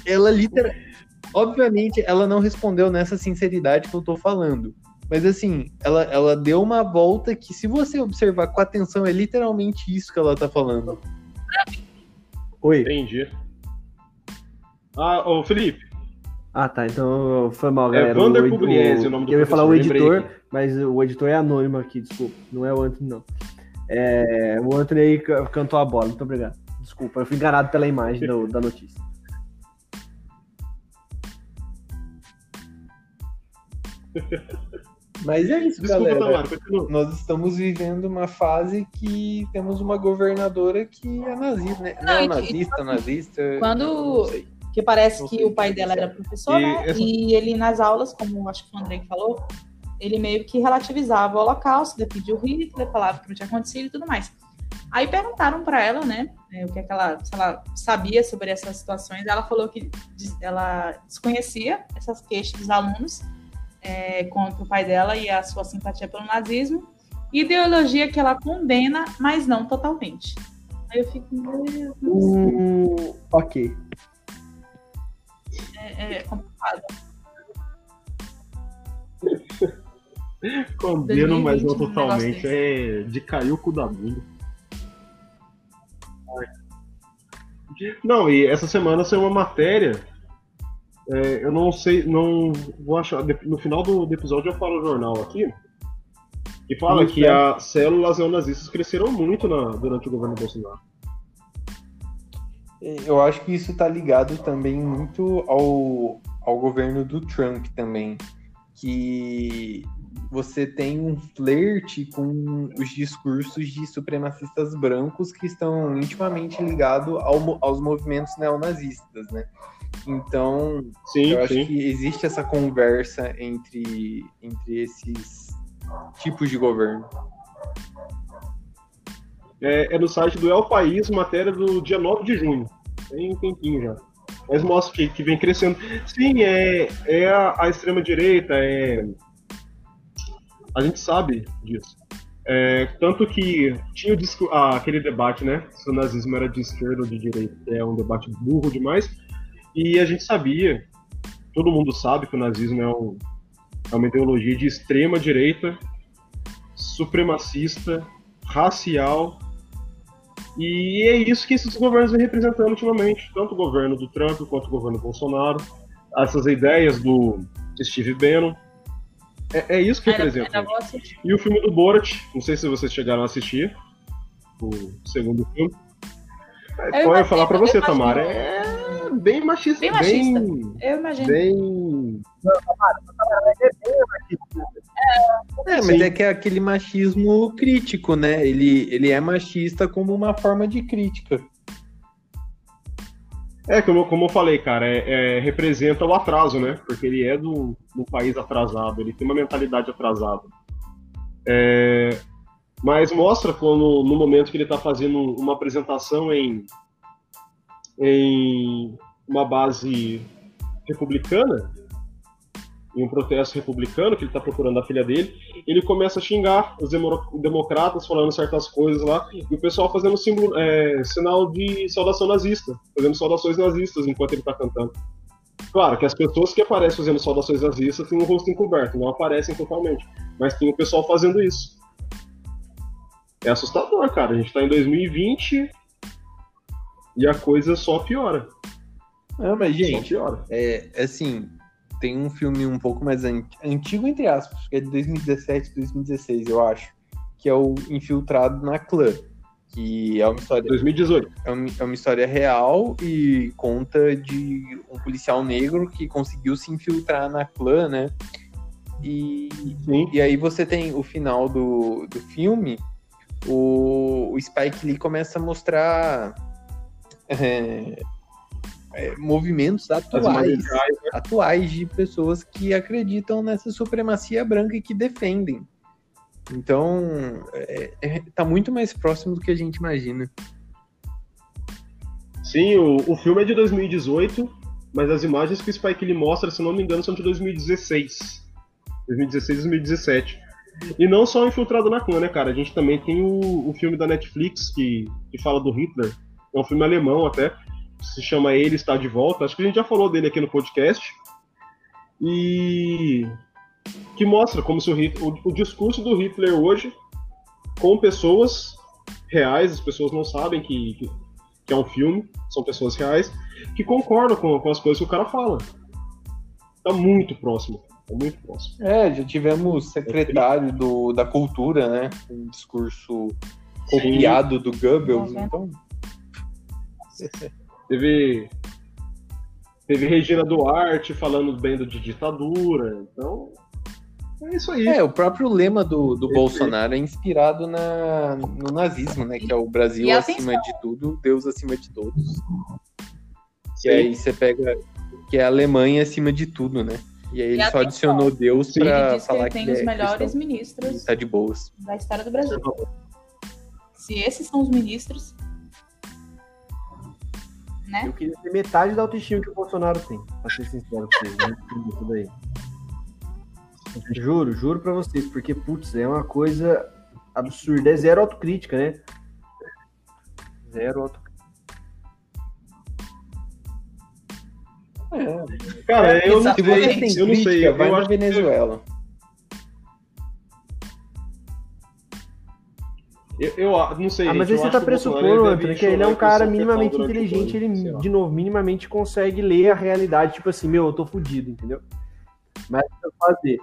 Ela literalmente. Obviamente, ela não respondeu nessa sinceridade que eu tô falando. Mas assim, ela, ela deu uma volta que, se você observar com atenção, é literalmente isso que ela tá falando. Oi. Entendi. Ah, ô Felipe. Ah, tá. Então foi mal, é galera. É Vander Pugliese, o nome do Eu ia falar o editor, mas o editor é anônimo aqui, desculpa. Não é o Anthony, não. É, o Anthony aí cantou a bola. Muito obrigado. Desculpa, eu fui enganado pela imagem do, da notícia. Mas é isso, Desculpa, galera. Tamara, Nós estamos vivendo uma fase que temos uma governadora que é nazista, né? Não, não nazista, nazista. Quando. Que parece que o pai dela era professor, e né? Essa... E ele, nas aulas, como acho que o André falou, ele meio que relativizava o holocausto, defendia o Hitler, falava que não tinha acontecido e tudo mais. Aí perguntaram para ela, né, é, o que, é que ela, se ela sabia sobre essas situações. Ela falou que ela desconhecia essas queixas dos alunos é, contra o pai dela e a sua simpatia pelo nazismo. Ideologia que ela condena, mas não totalmente. Aí eu fico. Hum, ok. É, é complicado. Condeno, mas não 2020, totalmente. É de cair o cu da bunda. Não, e essa semana saiu uma matéria. É, eu não sei, não vou achar. No final do, do episódio eu falo o jornal aqui. Que fala que é. as células neonazistas cresceram muito na- durante o governo Bolsonaro. Eu acho que isso tá ligado também muito ao, ao governo do Trump também. Que você tem um flerte com os discursos de supremacistas brancos que estão intimamente ligados ao aos movimentos neonazistas, né? Então, Sim, eu acho sim. que existe essa conversa entre, entre esses tipos de governo. É, é no site do El País, matéria do dia 9 de junho. Tem um tempinho já. Mas mostra que, que vem crescendo. Sim, é, é a, a extrema-direita, é. A gente sabe disso. É, tanto que tinha ah, aquele debate, né? Se o nazismo era de esquerda ou de direita. É um debate burro demais. E a gente sabia, todo mundo sabe que o nazismo é, um- é uma ideologia de extrema-direita, supremacista, racial. E é isso que esses governos vêm representando ultimamente, tanto o governo do Trump quanto o governo Bolsonaro. Essas ideias do Steve Bannon. É, é isso que representa. E o filme do Borat, não sei se vocês chegaram a assistir, o segundo filme. Eu Pode imagino, falar eu você. Tamara. É bem machista. Bem machista. Bem, Eu imagino. bem É, mas é que é aquele machismo crítico, né? Ele, ele é machista como uma forma de crítica. É, como, como eu falei, cara, é, é- representa o atraso, né? Porque ele é do, do país atrasado, ele tem uma mentalidade atrasada. É, mas mostra quando, no momento que ele está fazendo uma apresentação em, em uma base republicana, em um protesto republicano, que ele está procurando a filha dele, ele começa a xingar os demo- democratas, falando certas coisas lá, e o pessoal fazendo símbolo, é, sinal de saudação nazista, fazendo saudações nazistas enquanto ele está cantando. Claro que as pessoas que aparecem fazendo saudações nazistas têm o rosto encoberto, não aparecem totalmente, mas tem o pessoal fazendo isso. É assustador, cara. A gente tá em 2020 e a coisa só piora. Não, mas, gente, piora. é assim, tem um filme um pouco mais an- antigo, entre aspas, que é de 2017, 2016, eu acho, que é o Infiltrado na Clã, que é uma história 2018. é uma, é uma história real e conta de um policial negro que conseguiu se infiltrar na clã, né? E, Sim. e aí você tem o final do, do filme, o, o Spike Lee começa a mostrar é, é, movimentos atuais, né? atuais de pessoas que acreditam nessa supremacia branca e que defendem. Então, é, é, tá muito mais próximo do que a gente imagina. Sim, o, o filme é de 2018, mas as imagens que o Spike Lee mostra, se não me engano, são de 2016. 2016, 2017. E não só Infiltrado na Clã, né, cara? A gente também tem o, o filme da Netflix que, que fala do Hitler. É um filme alemão até. Se chama Ele Está de Volta. Acho que a gente já falou dele aqui no podcast. E que mostra como se o, Hit- o, o discurso do Hitler hoje com pessoas reais, as pessoas não sabem que, que, que é um filme, são pessoas reais, que concordam com, com as coisas que o cara fala. Tá muito próximo. Tá muito próximo. É, já tivemos secretário do, da cultura, né? Um discurso copiado do Goebbels, então. Teve. Teve Regina Duarte falando bem do, de ditadura. Então. É isso aí. É, o próprio lema do, do. Bolsonaro é inspirado na, no nazismo, né? Que é o Brasil acima de tudo, Deus acima de todos. Sim. E aí você pega que é a Alemanha acima de tudo, né? E aí ele só atenção. adicionou Deus pra diz que falar ele que tem é os melhores cristão. ministros Tá de boas. da história do Brasil. Se esses são os ministros, né? Eu queria ter metade da autoestima que o Bolsonaro tem, pra ser sincero com vocês, né? Tudo daí. Juro, juro pra vocês, porque, putz, é uma coisa absurda. É zero autocrítica, né? Zero autocrítica. É. Cara, é, eu, não sei, eu não sei. Vai eu na Venezuela. Eu, eu, não sei. Ah, mas aí você tá pressupondo, Antônio, que ele é um cara minimamente inteligente, ele, de novo, minimamente consegue ler a realidade, tipo assim, meu, eu tô fudido, entendeu? Mas eu fazer.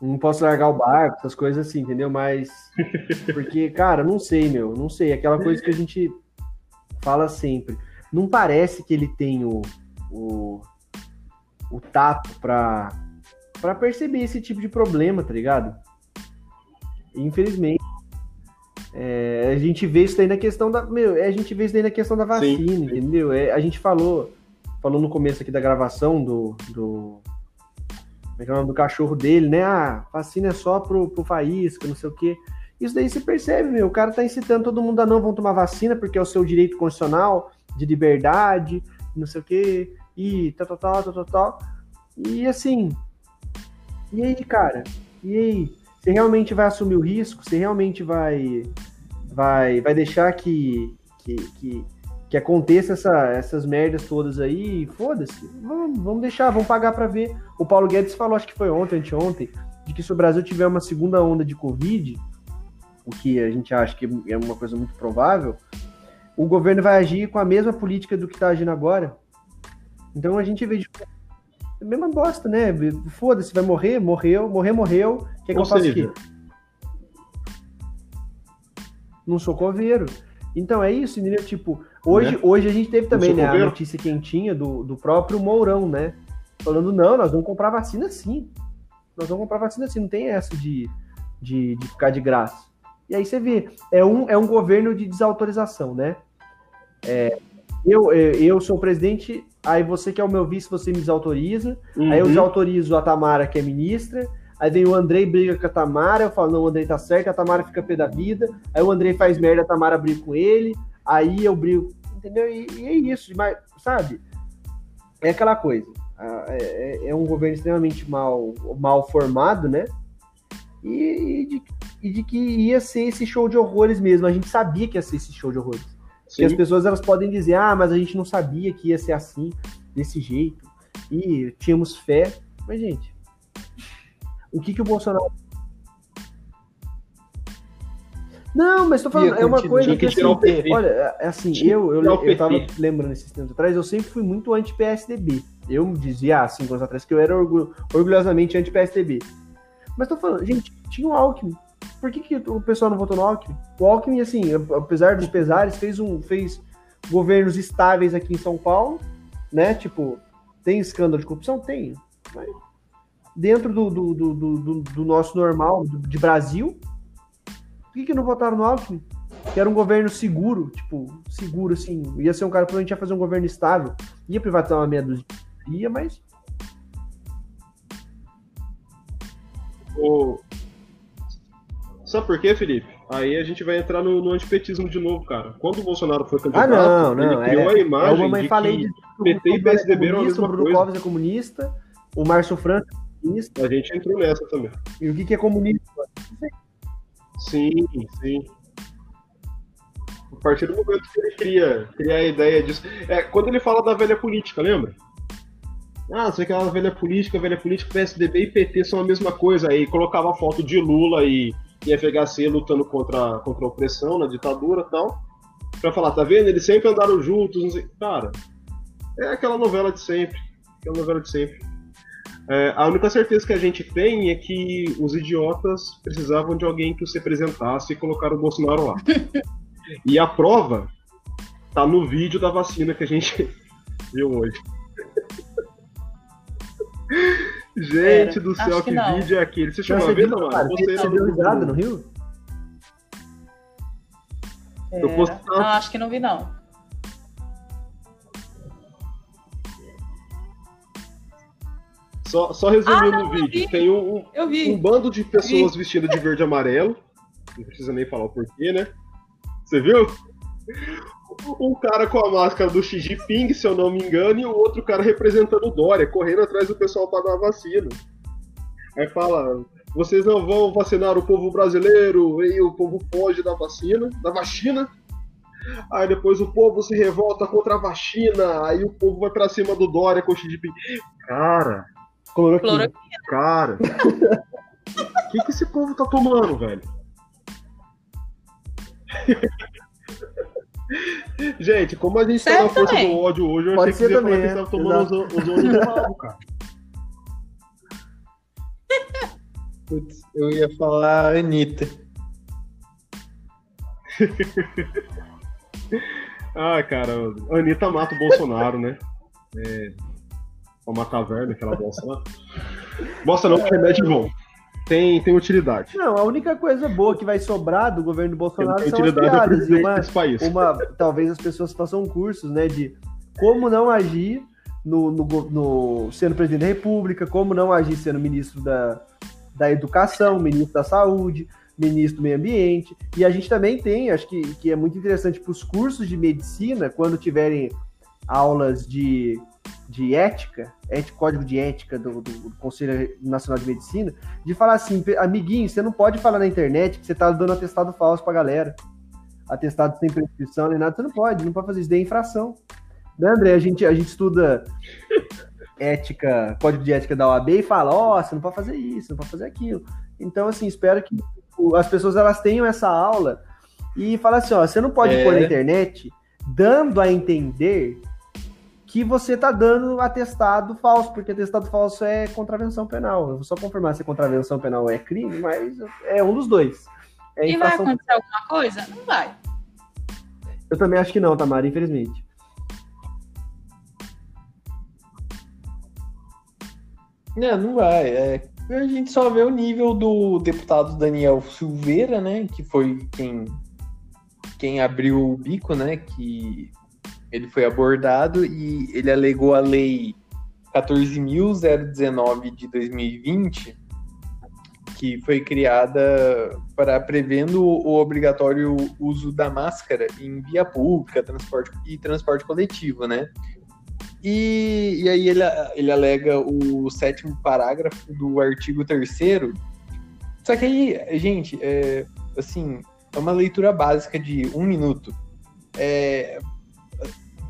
Não posso largar o barco, essas coisas assim, entendeu? Mas. Porque, cara, não sei, meu, não sei. Aquela coisa que a gente fala sempre. Não parece que ele tem o, o, o tato pra, pra perceber esse tipo de problema, tá ligado? Infelizmente. É, a gente vê isso daí na questão da. Meu, é, a gente vê isso daí na questão da vacina, sim, sim. entendeu? É, a gente falou, falou no começo aqui da gravação do. do como é que é o nome do cachorro dele, né? Ah, vacina é só pro, pro faísca, não sei o quê. Isso daí se percebe, meu. O cara tá incitando todo mundo a não vão tomar vacina porque é o seu direito constitucional de liberdade, não sei o quê, e tal, tal, tal, tal, tal. E assim. E aí, cara? E aí? Você realmente vai assumir o risco? Você realmente vai vai, vai deixar que, que, que, que aconteça essa, essas merdas todas aí? Foda-se. Vamos, vamos deixar, vamos pagar para ver. O Paulo Guedes falou, acho que foi ontem, anteontem, de que se o Brasil tiver uma segunda onda de Covid, o que a gente acha que é uma coisa muito provável, o governo vai agir com a mesma política do que está agindo agora. Então a gente vê de a mesma bosta, né? Foda-se, vai morrer, morreu, morrer, morreu. O que, é que eu faço aqui? Não sou coveiro. Então é isso, entendeu? Tipo, hoje, né? hoje a gente teve também né, a notícia quentinha do, do próprio Mourão, né? Falando, não, nós vamos comprar vacina sim. Nós vamos comprar vacina sim, não tem essa de, de, de ficar de graça. E aí você vê, é um, é um governo de desautorização, né? É, eu, eu sou o presidente, aí você que é o meu vice, você me desautoriza. Uhum. Aí eu desautorizo a Tamara, que é ministra. Aí vem o Andrei briga com a Tamara, eu falo, não, o Andrei tá certo, a Tamara fica pé da vida. Aí o Andrei faz merda, a Tamara briga com ele. Aí eu brigo, entendeu? E, e é isso, mas, sabe? É aquela coisa. É, é, é, um governo extremamente mal, mal formado, né? E, e, de, e de que ia ser esse show de horrores mesmo. A gente sabia que ia ser esse show de horrores. Sim. E as pessoas elas podem dizer, ah, mas a gente não sabia que ia ser assim, desse jeito. E tínhamos fé. Mas, gente, o que, que o Bolsonaro. Não, mas tô falando, é uma coisa que, assim, olha, é assim, eu, eu, eu, eu tava lembrando esses tempos atrás, eu sempre fui muito anti-PSDB. Eu dizia há cinco anos atrás que eu era orgulhosamente anti-PSDB. Mas tô falando, gente, tinha o Alckmin por que, que o pessoal não votou no Alckmin? O Alckmin, assim, apesar dos pesares, fez, um, fez governos estáveis aqui em São Paulo, né? Tipo, tem escândalo de corrupção? Tem. Mas dentro do, do, do, do, nosso normal, de Brasil, por que, que não votaram no Alckmin? Que era um governo seguro, tipo, seguro, assim. Ia ser um cara que provavelmente ia fazer um governo estável. Ia privatizar uma meia dúzia. Ia, mas. O, Sabe por quê, Felipe? Aí a gente vai entrar no, no antipetismo de novo, cara. Quando o Bolsonaro foi candidato, ah, não, não, ele criou é, a imagem é de falei que de, PT e PSDB eram a mesma o Bruno. Covas é comunista, o Márcio França A gente entrou nessa também. E o que, que é comunista? Sim, sim. A partir do momento que ele cria, cria a ideia disso. É, quando ele fala da velha política, lembra? Ah, você quer uma velha política, velha política, PSDB e PT são a mesma coisa. Aí colocava foto de Lula e e FHC lutando contra, contra a opressão na ditadura e tal. Pra falar, tá vendo? Eles sempre andaram juntos, não sei. Cara, é aquela novela de sempre. Aquela novela de sempre. É, a única certeza que a gente tem é que os idiotas precisavam de alguém que os representasse e colocaram o Bolsonaro lá. e a prova tá no vídeo da vacina que a gente viu hoje. Gente Era. do céu, que, que vídeo é aquele? Você chegou a ver, não? Você, você deu risada no Rio? Eu posso... Não, acho que não vi, não. Só, só resumindo ah, o vídeo, tem um, um, bando de pessoas vestidas de verde e amarelo. Não precisa nem falar o porquê, né? Você viu? um cara com a máscara do Xi Jinping, se eu não me engano, e o outro cara representando o Dória, correndo atrás do pessoal para dar a vacina. Aí fala, vocês não vão vacinar o povo brasileiro, e o povo foge da vacina, da vacina. Aí depois o povo se revolta contra a vacina, aí o povo vai pra cima do Dória com o Xi Jinping. Cara, Cloroquina. cara, o que, que esse povo tá tomando, velho? Gente, como a gente tá na força também. do ódio hoje, eu Pode achei que você ia falar também, que né? tava tomando os, os olhos do rabo, cara. Putz, eu ia falar Anitta. Ah, cara, Anitta mata o Bolsonaro, né? É. Uma caverna, aquela bosta lá. Bosta não, porque remédio é bom. Tem, tem utilidade. Não, a única coisa boa que vai sobrar do governo do Bolsonaro Tem são as piadas. E uma, país. uma, talvez as pessoas façam cursos, né, de como não agir no, no, no- sendo presidente da República, como não agir sendo ministro da, da Educação, ministro da Saúde, ministro do Meio Ambiente. E a gente também tem, acho que, que é muito interessante para os cursos de medicina, quando tiverem aulas de, de ética, ética, código de ética do, do- Conselho Nacional de Medicina, de falar assim, amiguinho, você não pode falar na internet que você tá dando atestado falso pra galera. Atestado sem prescrição nem nada, você não pode, não pode fazer isso, daí é infração. Né, André? A gente, a gente estuda ética, código de ética da OAB e fala, ó, você não pode fazer isso, não pode fazer aquilo. Então, assim, espero que as pessoas elas tenham essa aula e fala assim, ó, você não pode É. pôr na internet dando a entender que você tá dando atestado falso, porque atestado falso é contravenção penal. Eu vou só confirmar se contravenção penal é crime, mas é um dos dois. É E vai acontecer alguma coisa? Não vai. Eu também acho que não, Tamara, infelizmente. Não, não vai. É, a gente só vê o nível do deputado Daniel Silveira, né? Que foi quem, quem abriu o bico, né? Que ele foi abordado e ele alegou a lei 14.019 de 2020, que foi criada para prevendo o obrigatório uso da máscara em via pública transporte, e transporte coletivo, né? E, e aí ele, ele alega o sétimo parágrafo do artigo 3 Só que aí, gente, é, assim, é uma leitura básica de um minuto. É,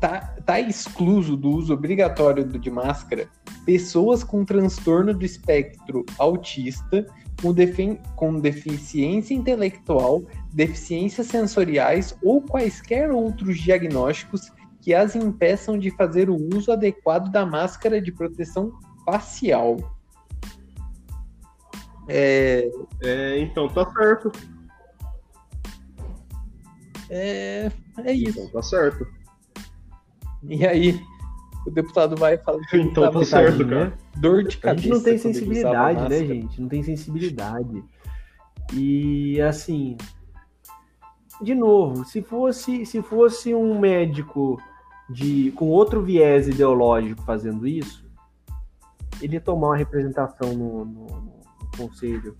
tá, tá excluso do uso obrigatório de máscara pessoas com transtorno do espectro autista, com, defen- com deficiência intelectual, deficiências sensoriais ou quaisquer outros diagnósticos que as impeçam de fazer o uso adequado da máscara de proteção facial. É, É, então tá certo. é, é isso. Então tá certo. E aí, o deputado vai falar Então tava tá certo, com cara. dor de A cabeça. gente não tem sensibilidade, né, gente? Não tem sensibilidade. E assim, de novo, se fosse, se fosse um médico de com outro viés ideológico fazendo isso, ele ia tomar uma representação no, no- no conselho.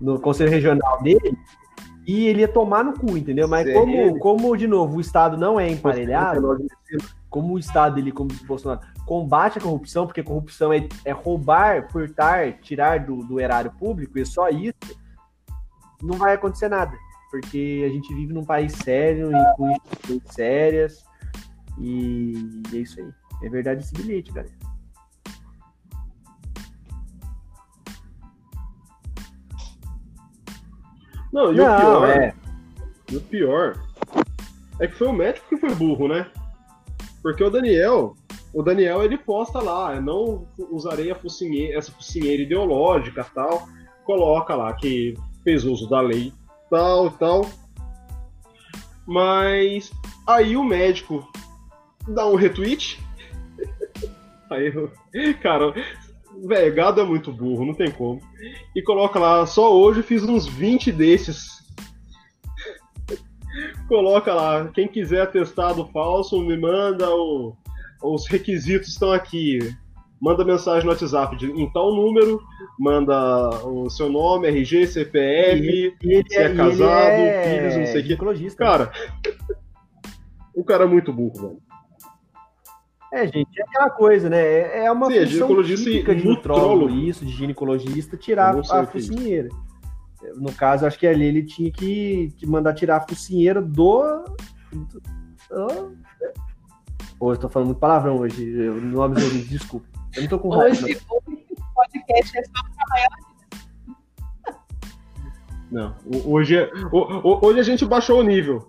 No conselho regional dele. E ele ia tomar no cu, entendeu? Mas como, como, de novo, o Estado não é emparelhado, como o Estado, ele, como o Bolsonaro, combate a corrupção, porque corrupção é, é roubar, furtar, tirar do, do erário público, e só isso, não vai acontecer nada. Porque a gente vive num país sério e com instituições sérias, e é isso aí. É verdade esse bilhete, galera. Não, e o Não, pior, é. e o pior é que foi o médico que foi burro, né? Porque o Daniel, o Daniel ele posta lá, eu não usarei focinheira, essa focinheira ideológica tal, coloca lá que fez uso da lei tal e tal. Mas aí o médico dá um retweet. Aí, eu- cara, velho, gado é muito burro, não tem como. E coloca lá, só hoje fiz uns 20 desses. Coloca lá, quem quiser atestado falso, me manda o- os requisitos estão aqui. Manda mensagem no WhatsApp de, em tal número, manda o seu nome, RG, CPF, E ele se é ele casado, é filhos, não sei o quê. ginecologista. Cara, o cara é muito burro, velho. É, gente, é aquela coisa, né? É, é uma Sim, função ginecologista típica de nutrólogo, isso, de ginecologista, tirar a focinheira. No caso, acho que ali ele tinha que, mandar tirar a focinheira do... do... eu tô falando muito palavrão hoje, eu não absorvi, desculpa. Eu não tô com raiva. Hoje, hoje o podcast é só pra maior. Não, hoje, é- hoje a gente baixou o nível.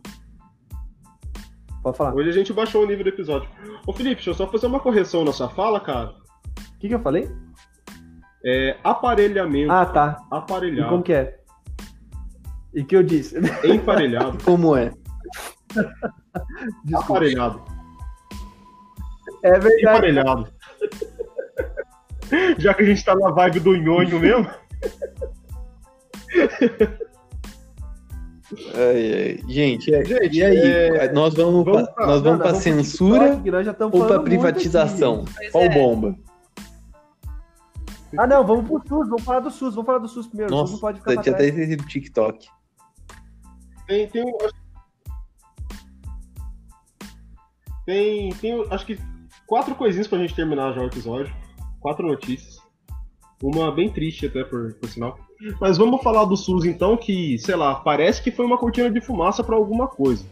Pode falar. O Hoje a gente baixou o nível do episódio. Ô Felipe, deixa eu só fazer uma correção na sua fala, cara. que, que eu falei? É aparelhamento. Ah, tá. E aparelhado. como que é? E que eu disse? Emparelhado. Como é? Desculpa. aparelhado. É verdade. Emparelhado. Já que a gente tá na vibe do nhonho mesmo. Ai, ai. Gente, e- Gente, e aí? é, Nós vamos, vamos pra, pra- nós vamos Nada, pra pro censura TikTok, ou muito privatização? Qual é. bomba? ah, não, vamos pro SUS, vamos falar do SUS, vamos falar do SUS primeiro. o SUS Nossa, não pode ficar tinha até sido TikTok. Tem, tem, um- acho- tem, tem, acho que quatro coisinhas pra gente terminar já o episódio. Quatro notícias. Uma bem triste até, por, por sinal. Mas vamos falar do SUS então, que, sei lá, parece que foi uma cortina de fumaça pra alguma coisa.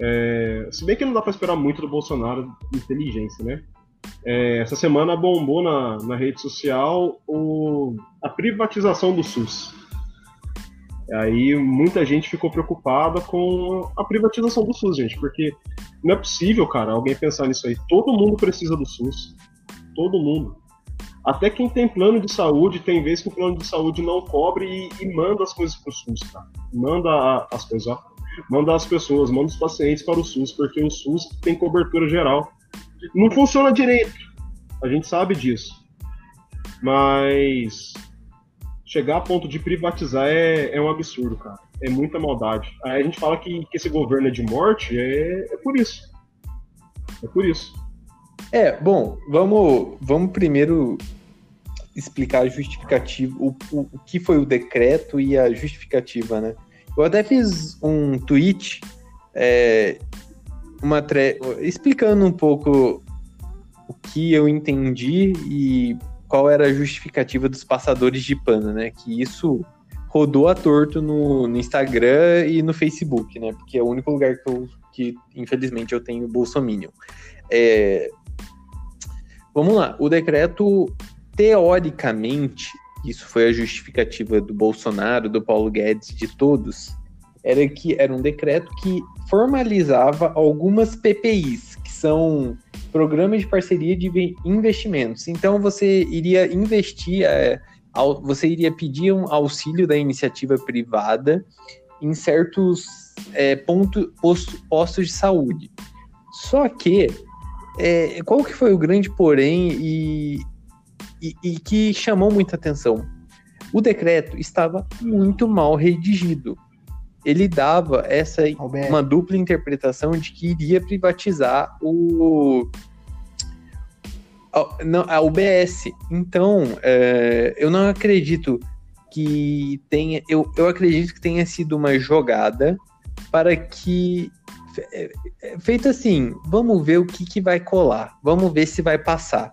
É, se bem que não dá pra esperar muito do Bolsonaro inteligência, né? É, essa semana bombou na, na rede social o, a privatização do SUS. Aí muita gente ficou preocupada com a privatização do SUS, gente, porque não é possível, cara, alguém pensar nisso aí. Todo mundo precisa do SUS. Todo mundo. Até quem tem plano de saúde, tem vezes que o plano de saúde não cobre e, e manda as coisas pro SUS, cara. Manda a- as coisas, ó. Manda as pessoas, manda os pacientes para o SUS, porque o SUS tem cobertura geral. Não funciona direito. A gente sabe disso. Mas chegar a ponto de privatizar é, é um absurdo, cara. É muita maldade. Aí a gente fala que, que esse governo é de morte, é, é por isso. É por isso. É, bom, vamos, vamos primeiro explicar a justificativa, o, o, o que foi o decreto e a justificativa, né? Eu até fiz um tweet é, uma tre... explicando um pouco o que eu entendi e qual era a justificativa dos passadores de pano, né? Que isso rodou a torto no, no Instagram e no Facebook, né? Porque é o único lugar que, eu, que infelizmente, eu tenho Bolsominion. É, Vamos lá, o decreto, teoricamente, isso foi a justificativa do Bolsonaro, do Paulo Guedes, de todos, era que era um decreto que formalizava algumas PPIs, que são programas de parceria de ve- investimentos. Então você iria investir, é, você iria pedir um auxílio da iniciativa privada em certos é, ponto- posto- postos de saúde. Só que é, qual que foi o grande porém e, e, e que chamou muita atenção? O decreto estava muito mal redigido. Ele dava essa Alberto. uma dupla interpretação de que iria privatizar o a, não, a UBS. Então, é, eu não acredito que tenha. Eu, eu acredito que tenha sido uma jogada para que feito assim, vamos ver o que, que vai colar, vamos ver se vai passar.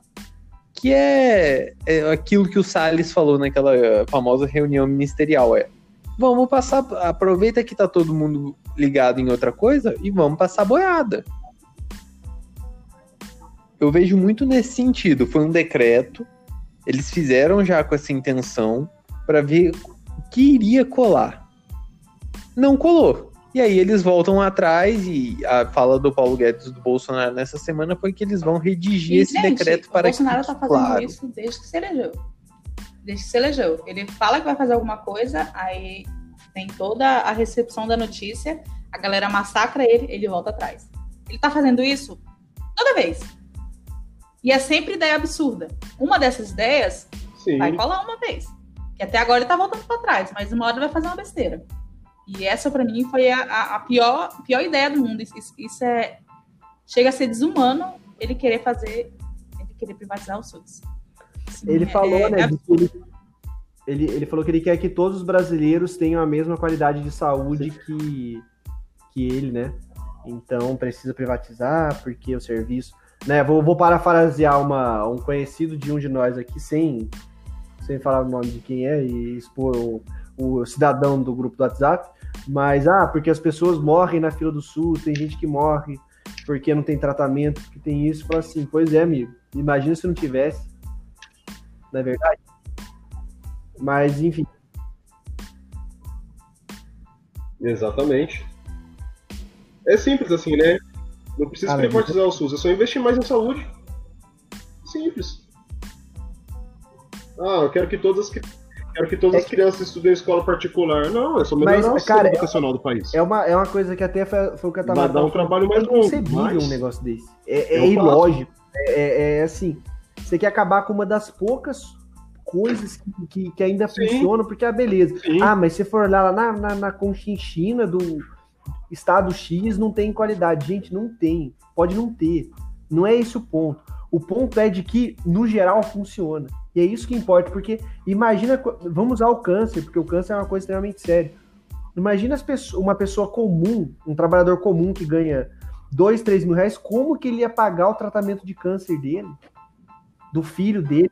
Que é, é aquilo que o Salles falou naquela eh, famosa reunião ministerial, é vamos passar, aproveita que tá todo mundo ligado em outra coisa e vamos passar boiada. Eu vejo muito nesse sentido, foi um decreto, eles fizeram já com essa intenção para ver o que iria colar. Não colou. E aí eles voltam atrás e a fala do Paulo Guedes e do Bolsonaro nessa semana foi que eles vão redigir E, esse gente, decreto para o Bolsonaro que, tá fazendo claro, isso desde que se elegeu. Desde que se elegeu. Ele fala que vai fazer alguma coisa, aí tem toda a recepção da notícia, a galera massacra ele, ele volta atrás. Ele tá fazendo isso toda vez. E é sempre ideia absurda. Uma dessas ideias Sim. vai colar uma vez. Que até agora ele tá voltando para trás, mas uma hora ele vai fazer uma besteira. E essa, para mim, foi a, a- pior, pior ideia do mundo. Isso, isso é. Chega a ser desumano ele querer fazer. Ele querer privatizar o SUS. Assim, Ele é- falou, é né, que ele, ele, ele falou que ele quer que todos os brasileiros tenham a mesma qualidade de saúde que, que ele, né? Então precisa privatizar, porque o serviço. né, vou, vou parafrasear uma, um conhecido de um de nós aqui, sem, sem falar o nome de quem é e expor o, o cidadão do grupo do WhatsApp, mas, ah, porque as pessoas morrem na fila do SUS, tem gente que morre porque não tem tratamento, porque tem isso. Fala assim, pois é, amigo, imagina se não tivesse. Não é verdade? Mas, enfim. Exatamente. É simples assim, né? Não precisa privatizar o SUS, é só investir mais em saúde. Simples. Ah, eu quero que todas as quero que todas é as crianças estudem em escola particular. Não, é só melhorar mas, o cara, educacional do país. É uma, é uma coisa que até foi, foi o que eu tava Vai dar um trabalho mais longo. É inconcebível um negócio desse. É, é ilógico. É, é, é, assim, você quer acabar com uma das poucas coisas que, que, que ainda Sim. funcionam, porque é beleza. Sim. Ah, mas se for lá, lá na, na, na Conchinchina do estado X, não tem qualidade. Gente, não tem. Pode não ter. Não é esse o ponto. O ponto é de que, no geral, funciona. E é isso que importa, porque imagina, vamos usar o câncer, porque o câncer é uma coisa extremamente séria. Imagina pessoas, uma pessoa comum, um trabalhador comum que ganha dois, três mil reais, como que ele ia pagar o tratamento de câncer dele? Do filho dele?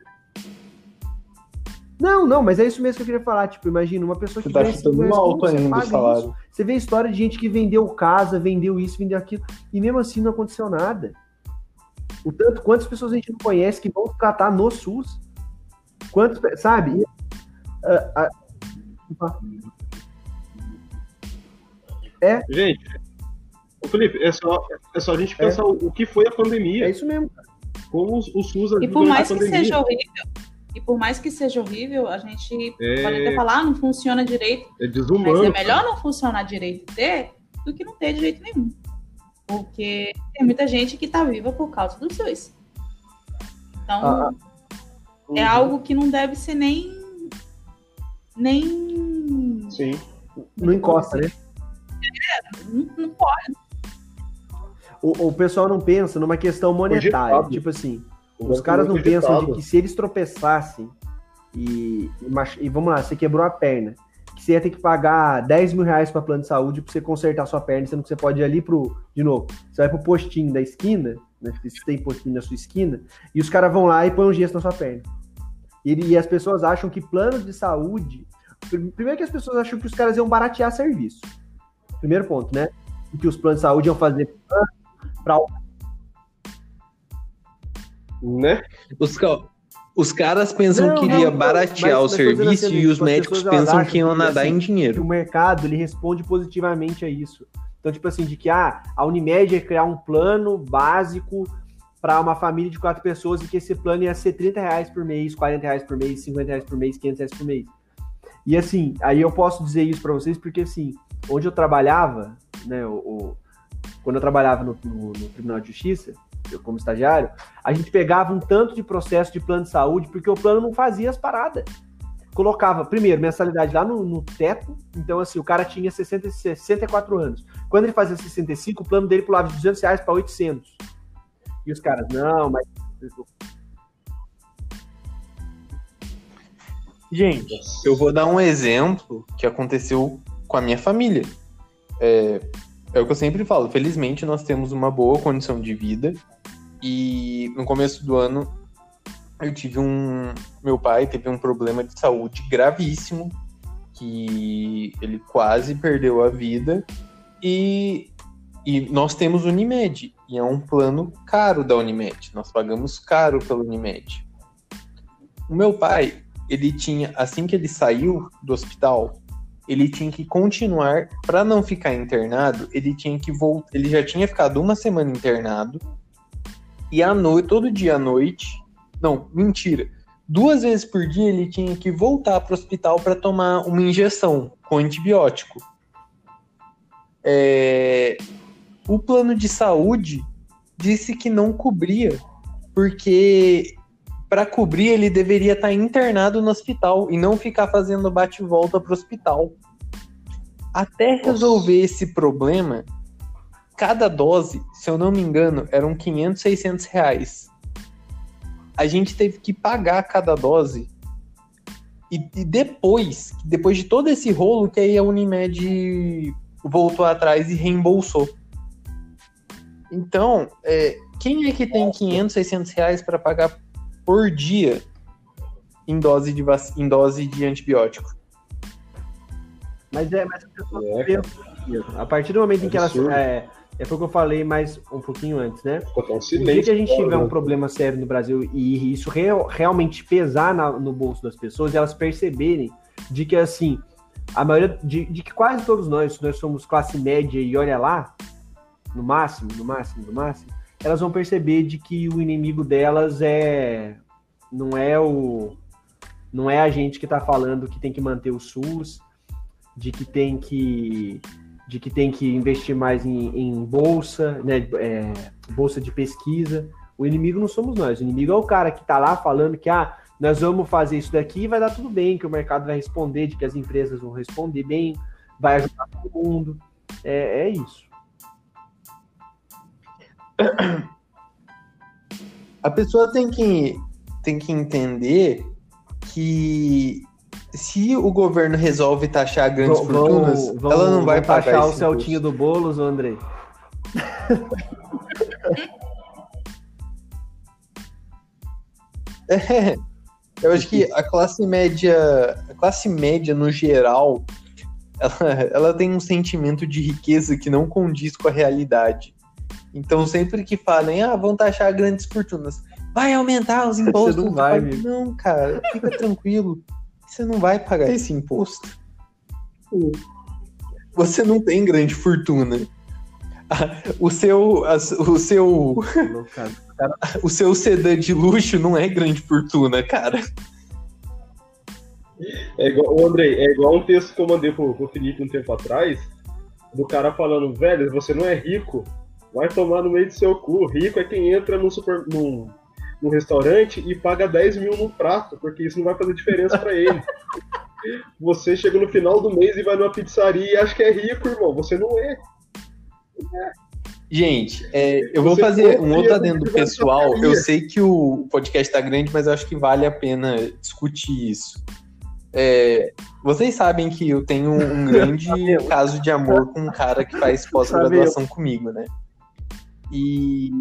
Não, não, mas é isso mesmo que eu queria falar. Tipo, imagina, uma pessoa que você tá ganha chutando alto ainda o salário. Isso? Você vê a história de gente que vendeu casa, vendeu isso, vendeu aquilo, e mesmo assim não aconteceu nada. O tanto, quantas pessoas a gente não conhece que vão tratar no SUS? Quantos, sabe? Uh, uh, é. Gente, Felipe, é só, é só a gente pensar é. o que foi a pandemia. É isso mesmo. Como o, SUS E por mais que seja horrível, e por mais que seja horrível, a gente é... pode até falar, ah, não funciona direito. É desumano. Mas é melhor não funcionar direito ter do que não ter direito nenhum. Porque tem muita gente que está viva por causa do SUS. Então, ah, ah. É uhum. algo que não deve ser nem. Nem. Sim. Não encosta, né? É, não, não pode. O, o pessoal não pensa numa questão monetária. Tipo assim, os caras não pensam de que se eles tropeçassem e, e, e, vamos lá, você quebrou a perna, que você ia ter que pagar 10 mil reais para plano de saúde para você consertar sua perna, sendo que você pode ir ali pro. De novo, você vai pro postinho da esquina, né? Se tem postinho na sua esquina, e os caras vão lá e põem um gesso na sua perna. E, e as pessoas acham que planos de saúde. Primeiro que as pessoas acham que os caras iam baratear serviço. Primeiro ponto, né? Que os planos de saúde iam fazer para. Né? Os, os caras pensam não, que iria não, baratear mas, o mas serviço assim, e os médicos pensam que iam nadar assim, em dinheiro. o mercado ele responde positivamente a isso. Então, tipo assim, de que ah, a Unimed ia criar um plano básico para uma família de quatro pessoas e que esse plano ia ser 30 reais por mês, 40 reais por mês, 50 reais por mês, 500 reais por mês. E assim, aí eu posso dizer isso para vocês porque assim, onde eu trabalhava, né, o, o quando eu trabalhava no, no, no, Tribunal de Justiça, eu como estagiário, a gente pegava um tanto de processo de plano de saúde porque o plano não fazia as paradas. Colocava, primeiro, mensalidade lá no, no teto, então assim, o cara tinha 60, 64 anos. Quando ele fazia 65, o plano dele pulava de 200 reais para 800 e os caras, não, mas. Gente, eu vou dar um exemplo que aconteceu com a minha família. É, é o que eu sempre falo. Felizmente, nós temos uma boa condição de vida. E no começo do ano, eu tive um. Meu pai teve um problema de saúde gravíssimo, que ele quase perdeu a vida. E e nós temos Unimed, e é um plano caro da Unimed. Nós pagamos caro pelo Unimed. O meu pai, ele tinha, assim que ele saiu do hospital, ele tinha que continuar, para não ficar internado, ele tinha que voltar. Ele já tinha ficado uma semana internado, e à noite, todo dia à noite, não, mentira, duas vezes por dia ele tinha que voltar para o hospital para tomar uma injeção com antibiótico. É, o plano de saúde disse que não cobria, porque para cobrir ele deveria estar tá internado no hospital e não ficar fazendo bate-volta para o hospital. Até resolver esse problema, cada dose, se eu não me engano, eram 500, 600 reais. A gente teve que pagar cada dose. E, e depois, depois de todo esse rolo, que aí a Unimed voltou atrás e reembolsou. Então, é, quem é que tem 500, 600 reais para pagar por dia em dose de, vac... em dose de antibiótico? Mas é, mas a, a partir do momento em que elas. É, é foi o que eu falei mais um pouquinho antes, né? Um silêncio, no dia que a gente tiver um problema sério no Brasil e isso real, realmente pesar na, no bolso das pessoas, elas perceberem de que assim, a maioria de, de, que quase todos nós, nós somos classe média e olha lá, no máximo, no máximo, no máximo, elas vão perceber de que o inimigo delas é não é o não é a gente que está falando que tem que manter o SUS, de que tem que de que tem que investir mais em, em bolsa, né, é, bolsa de pesquisa. O inimigo não somos nós, o inimigo é o cara que está lá falando que ah, nós vamos fazer isso daqui e vai dar tudo bem, que o mercado vai responder, de que as empresas vão responder bem, vai ajudar todo mundo. É, é isso. A pessoa tem que, tem que entender que se o governo resolve taxar grandes vão, fortunas, vão, ela não vai pagar taxar o Celtinho do Boulos, André. é, eu acho que a classe média, a classe média no geral, ela, ela tem um sentimento de riqueza que não condiz com a realidade. Então, sempre que falem, ah, vão taxar grandes fortunas, vai aumentar os impostos. Você não vai, Não, cara, fica tranquilo. Você não vai pagar esse imposto. Você não tem grande fortuna. O seu, o seu, o seu sedã de luxo não é grande fortuna, cara. É igual, Andrei, é igual um texto que eu mandei pro, pro Felipe um tempo atrás, do cara falando, velho, você não é rico, vai tomar no meio do seu cu. Rico é quem entra no super, num, num restaurante e paga 10 mil no prato, porque isso não vai fazer diferença para ele. Você chega no final do mês e vai numa pizzaria e acha que é rico, irmão. Você não é. Gente, é, eu vou fazer um outro adendo pessoal. Eu sei que o podcast está grande, mas eu acho que vale a pena discutir isso. É, vocês sabem que eu tenho um grande caso de amor com um cara que faz pós-graduação comigo, né? E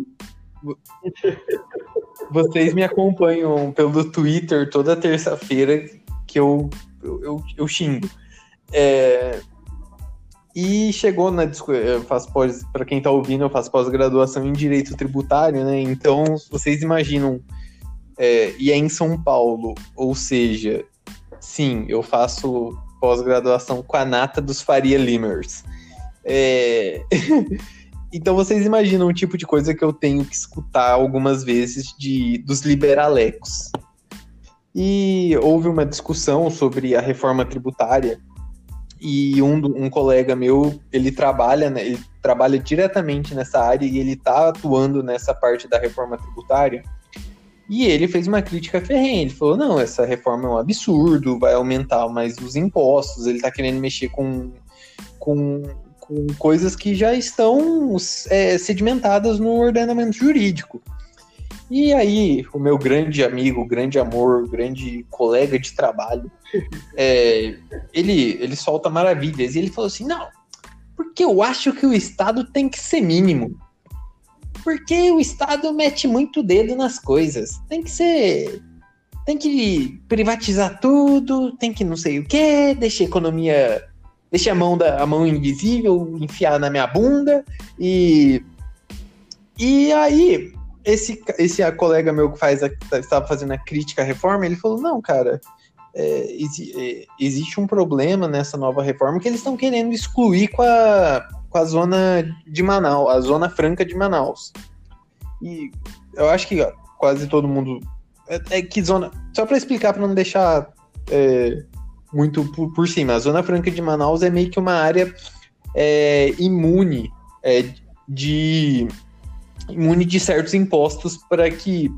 vocês me acompanham pelo Twitter toda terça-feira que eu, eu, eu, xingo. É, e chegou na pós, para quem está ouvindo, eu faço pós-graduação em direito tributário, né? Então, vocês imaginam, é, e é em São Paulo, ou seja, sim, eu faço pós-graduação com a nata dos Faria Limers. É... Então vocês imaginam o tipo de coisa que eu tenho que escutar algumas vezes de dos liberalecos. E houve uma discussão sobre a reforma tributária e um, um colega meu, ele trabalha, né, ele trabalha diretamente nessa área e ele está atuando nessa parte da reforma tributária. E ele fez uma crítica ferrenha. Ele falou: não, essa reforma é um absurdo, vai aumentar mais os impostos, ele está querendo mexer com, com com coisas que já estão é, sedimentadas no ordenamento jurídico. E aí, o meu grande amigo, grande amor, grande colega de trabalho, é, ele, ele solta maravilhas. E ele falou assim: não, porque eu acho que o Estado tem que ser mínimo. Porque o Estado mete muito dedo nas coisas. Tem que ser. Tem que privatizar tudo, tem que não sei o que, deixar a economia deixei a mão, da, a mão invisível enfiar na minha bunda e. E aí, esse, esse colega meu que faz estava fazendo a crítica à reforma, ele falou: não, cara, é, é, existe um problema nessa nova reforma que eles estão querendo excluir com a, com a zona de Manaus, a zona franca de Manaus. E eu acho que quase todo mundo. É, é que zona. Só para explicar, para não deixar é, muito por, por, cima. A Zona Franca de Manaus é meio que uma área é, imune é, de imune de certos impostos para que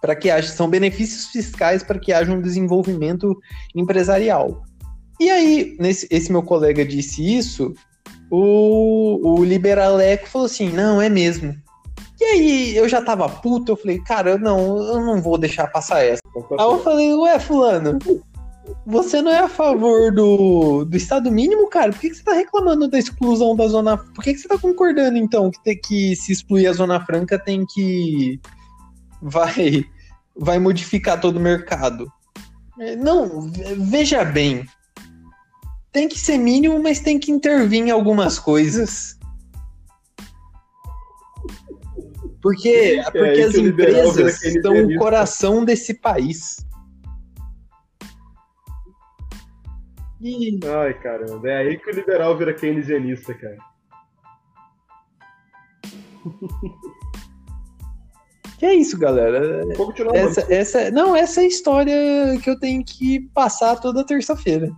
para que haja são benefícios fiscais para que haja um desenvolvimento empresarial. E aí, nesse, esse meu colega disse isso, o, o liberaleco falou assim, não, é mesmo. E aí eu já tava puto, eu falei, cara, não, eu não vou deixar passar essa. Aí eu falei, ué, fulano, você não é a favor do, do Estado mínimo, cara? Por que, que você tá reclamando da exclusão da Zona Por que, que você tá concordando, então, que, tem, que se excluir a Zona Franca tem que. Vai, vai modificar todo o mercado? É, não, veja bem. Tem que ser mínimo, mas tem que intervir em algumas coisas. Porque, é, porque as empresas são o coração desse país. E... Ai, caramba. É aí que o liberal vira keynesianista, cara. Que é isso, galera. Essa, essa, não, essa é a história que eu tenho que passar toda terça-feira.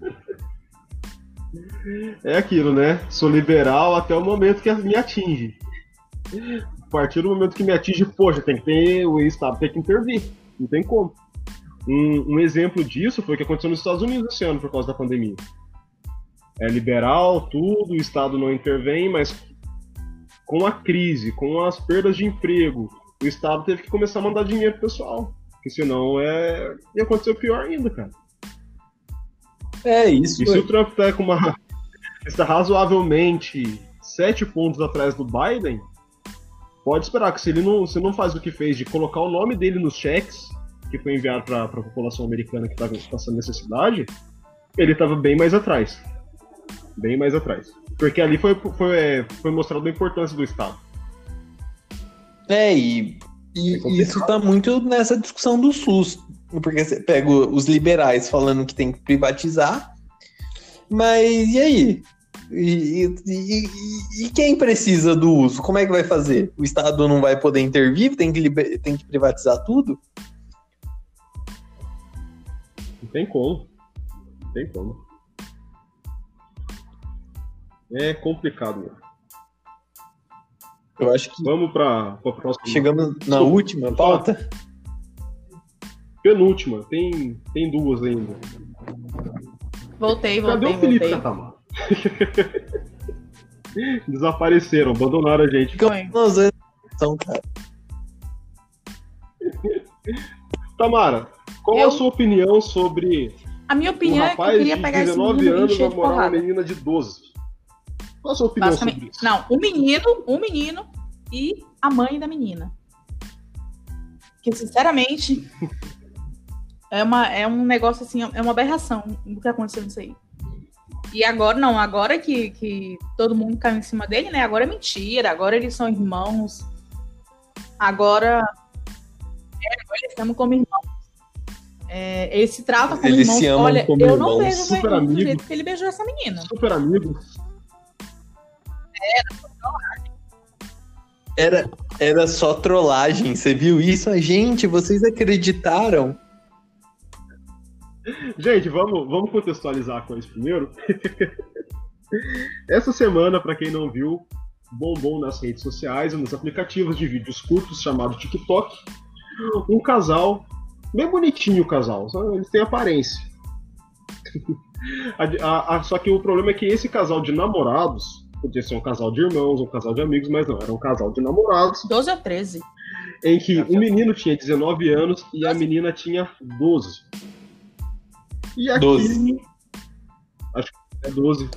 É aquilo, né? Sou liberal até o momento que me atinge. A partir do momento que me atinge, poxa, tem que ter, o Estado tem que intervir. Não tem como. Um, um, exemplo disso foi o que aconteceu nos Estados Unidos esse ano por causa da pandemia. É liberal, tudo, o Estado não intervém, mas com a crise, com as perdas de emprego, o Estado teve que começar a mandar dinheiro pro pessoal. Porque senão é... ia acontecer pior ainda, cara. É isso. E se o Trump tá com uma. está razoavelmente sete pontos atrás do Biden, pode esperar que se ele não, se não faz o que fez de colocar o nome dele nos cheques, que foi enviado para a população americana que estava passando necessidade, ele estava bem mais atrás. Bem mais atrás. Porque ali foi, foi, é, foi mostrado a importância do Estado. É, e, e é isso está muito nessa discussão do SUS. Porque você pega os liberais falando que tem que privatizar, mas e aí? E, e, e, quem precisa do uso? Como é que vai fazer? O Estado não vai poder intervir? Tem que, tem que privatizar tudo? Tem como. tem como. É complicado, mano. Eu acho que. Vamos para a próxima. Chegamos na última pauta? Penúltima. Tem, tem duas ainda. Voltei, voltei. Cadê o Felipe Catamar? Desapareceram, abandonaram a gente. São, cara. Tamara, qual eu... a sua opinião sobre. A minha opinião um é que eu queria pegar esse menino anos namorar uma menina de 12. Qual a sua opinião sobre isso? Não, um menino, um menino e a mãe da menina. Que, sinceramente, é, uma, é um negócio assim, é uma aberração o que aconteceu nisso aí. E agora, não, agora que, que todo mundo caiu em cima dele, né? Agora é mentira, agora eles são irmãos. Agora. É, agora eles estamos como irmãos. É, ele se trata como Eles Se amam Olha, como eu irmãos. não beijo Super meu irmão do jeito que ele beijou essa menina. Super amigo. Era, era, era só trollagem. Você viu isso? Gente, vocês acreditaram? Gente, vamos, vamos contextualizar a coisa primeiro. Essa semana, para quem não viu, bombou nas redes sociais e nos aplicativos de vídeos curtos chamado TikTok, um casal Bem bonitinho o casal, eles têm aparência. a, a, a, só que o problema é que esse casal de namorados, podia ser um casal de irmãos, um casal de amigos, mas não, era um casal de namorados. 12 a 13. Em que o menino tinha 19 anos e 12. a menina tinha 12. E aquilo. 12. Acho que é 12.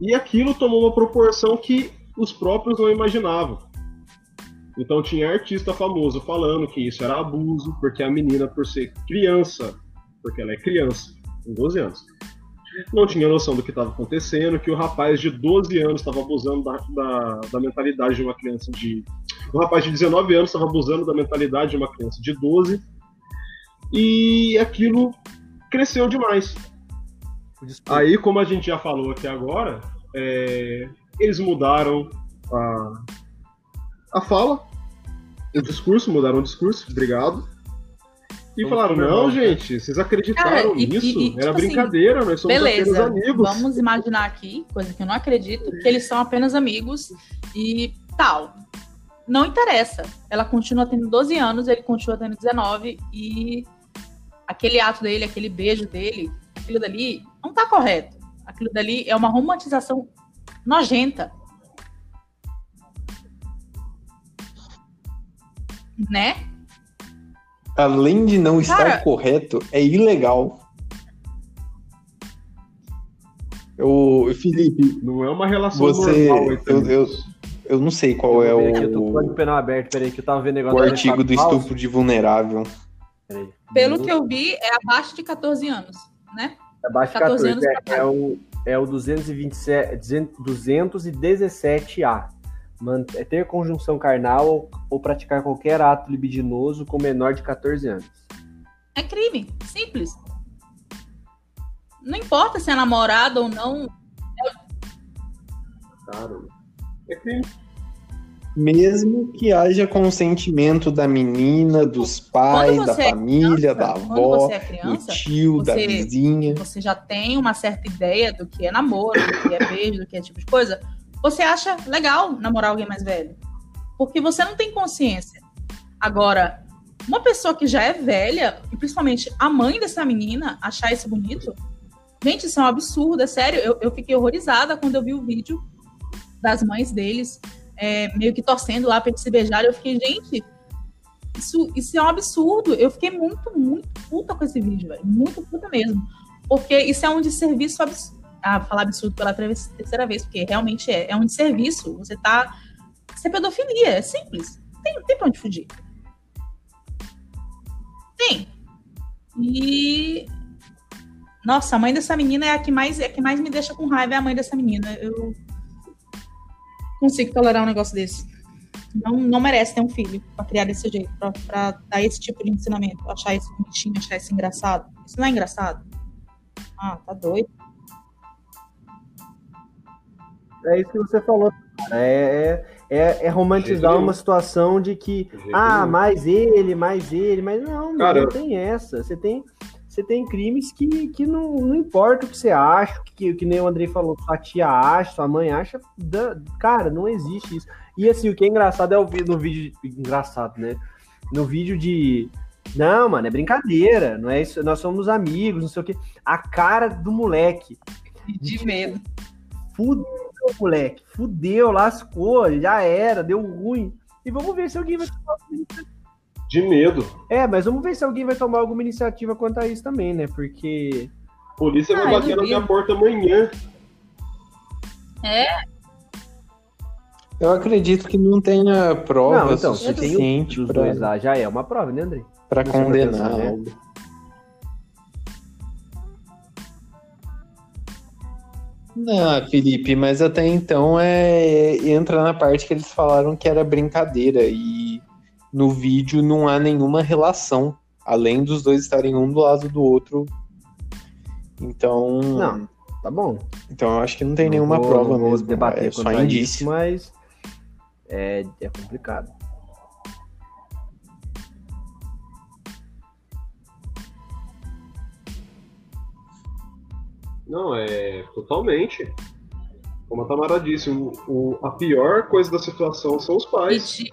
E aquilo tomou uma proporção que os próprios não imaginavam. Então tinha artista famoso falando que isso era abuso, porque a menina, por ser criança, porque ela é criança, com 12 anos, não tinha noção do que estava acontecendo, que o rapaz de 12 anos estava abusando da, da, da, mentalidade de uma criança de. O rapaz de 19 anos estava abusando da mentalidade de uma criança de 12. E aquilo cresceu demais. Aí, como a gente já falou aqui agora, é, eles mudaram a, a fala, o discurso, mudaram o discurso, obrigado. E Vamos falaram, não, gente, vocês acreditaram Cara, e, nisso? E, e, tipo Era assim, brincadeira, nós somos beleza, apenas amigos. Vamos imaginar aqui, coisa que eu não acredito, que eles são apenas amigos e tal. Não interessa. Ela continua tendo 12 anos, ele continua tendo 19 e aquele ato dele, aquele beijo dele, aquilo dali não tá correto. Aquilo dali é uma romantização nojenta né? além de não estar Cara- correto, é ilegal. Eu, Felipe, Não é uma relação Você- normal entre eu- eu não sei qual é ver aqui, eu tô com o o, penal aberto, peraí, que eu tava vendo o negócio. artigo do falso. estupro de vulnerável. Peraí. Pelo que eu vi, é abaixo de 14 anos, né? Abaixo de 14 14, anos é, é o, é o 227, 217A. Man- é ter conjunção carnal ou, ou praticar qualquer ato libidinoso com menor de 14 anos. É crime. Simples. Não importa se é namorado ou não. Cara, é crime. Mesmo que haja consentimento da menina, dos pais, da é família, da Quando avó, você é do criança, tio, da você- vizinha. você já tem uma certa ideia do que é namoro, do que é beijo, do que é tipo de coisa. Você acha legal namorar alguém mais velho. Porque você não tem consciência. Agora, uma pessoa que já é velha, e principalmente a mãe dessa menina, achar isso bonito, gente, isso é um absurdo, é sério. Eu, eu fiquei horrorizada quando eu vi o vídeo das mães deles, é, meio que torcendo lá pra eles se beijarem. Eu fiquei, gente, isso, isso é um absurdo. Eu fiquei muito, muito puta com esse vídeo, velho. Muito puta mesmo. Porque isso é um desserviço absurdo. Vou falar absurdo pela terceira vez, porque realmente é. É um desserviço. Você tá. Isso é pedofilia, é simples. Tem, tem pra onde fugir. Tem. E. Nossa, a mãe dessa menina é a que mais, é a que mais me deixa com raiva, é a mãe dessa menina. Eu consigo tolerar um negócio desse. Não, não merece ter um filho pra criar desse jeito, pra, pra dar esse tipo de ensinamento, achar isso bonitinho, achar isso engraçado. Isso não é engraçado. Ah, tá doido. É isso que você falou. cara. É, é, é romantizar uma situação de que, ah, mais ele, mais ele, mas não, Cara, não tem essa. Você tem, você tem crimes que, que não, não importa o que você acha, que, que nem o Andrei falou, sua tia acha, sua mãe acha, da- cara, não existe isso. E assim, o que é engraçado é o no vídeo, engraçado, né? No vídeo de, não, mano, é brincadeira, não é isso, nós somos amigos, não sei o quê. A cara do moleque, De medo. Fudeu, moleque. Fudeu, lascou, já era, deu ruim. E vamos ver se alguém vai tomar alguma iniciativa. De medo. É, mas vamos ver se alguém vai tomar alguma iniciativa quanto a isso também, né? Porque. A polícia Ah, vai bater na minha porta amanhã. Eu acredito que não tenha prova não, então, suficiente os dois para lá, já é uma prova, né, André? para Não condenar atenção, né? Não, Felipe, mas até então é entra na parte que eles falaram que era brincadeira e no vídeo não há nenhuma relação, além dos dois estarem um do lado do outro. Então, Não. Tá bom. então eu acho que não tem Não nenhuma vou- prova não vou mesmo, debater é só indício. isso, mas é, é complicado. Não, é totalmente. Como a Tamara disse, o, o- a pior coisa da situação são os E, pais. ti-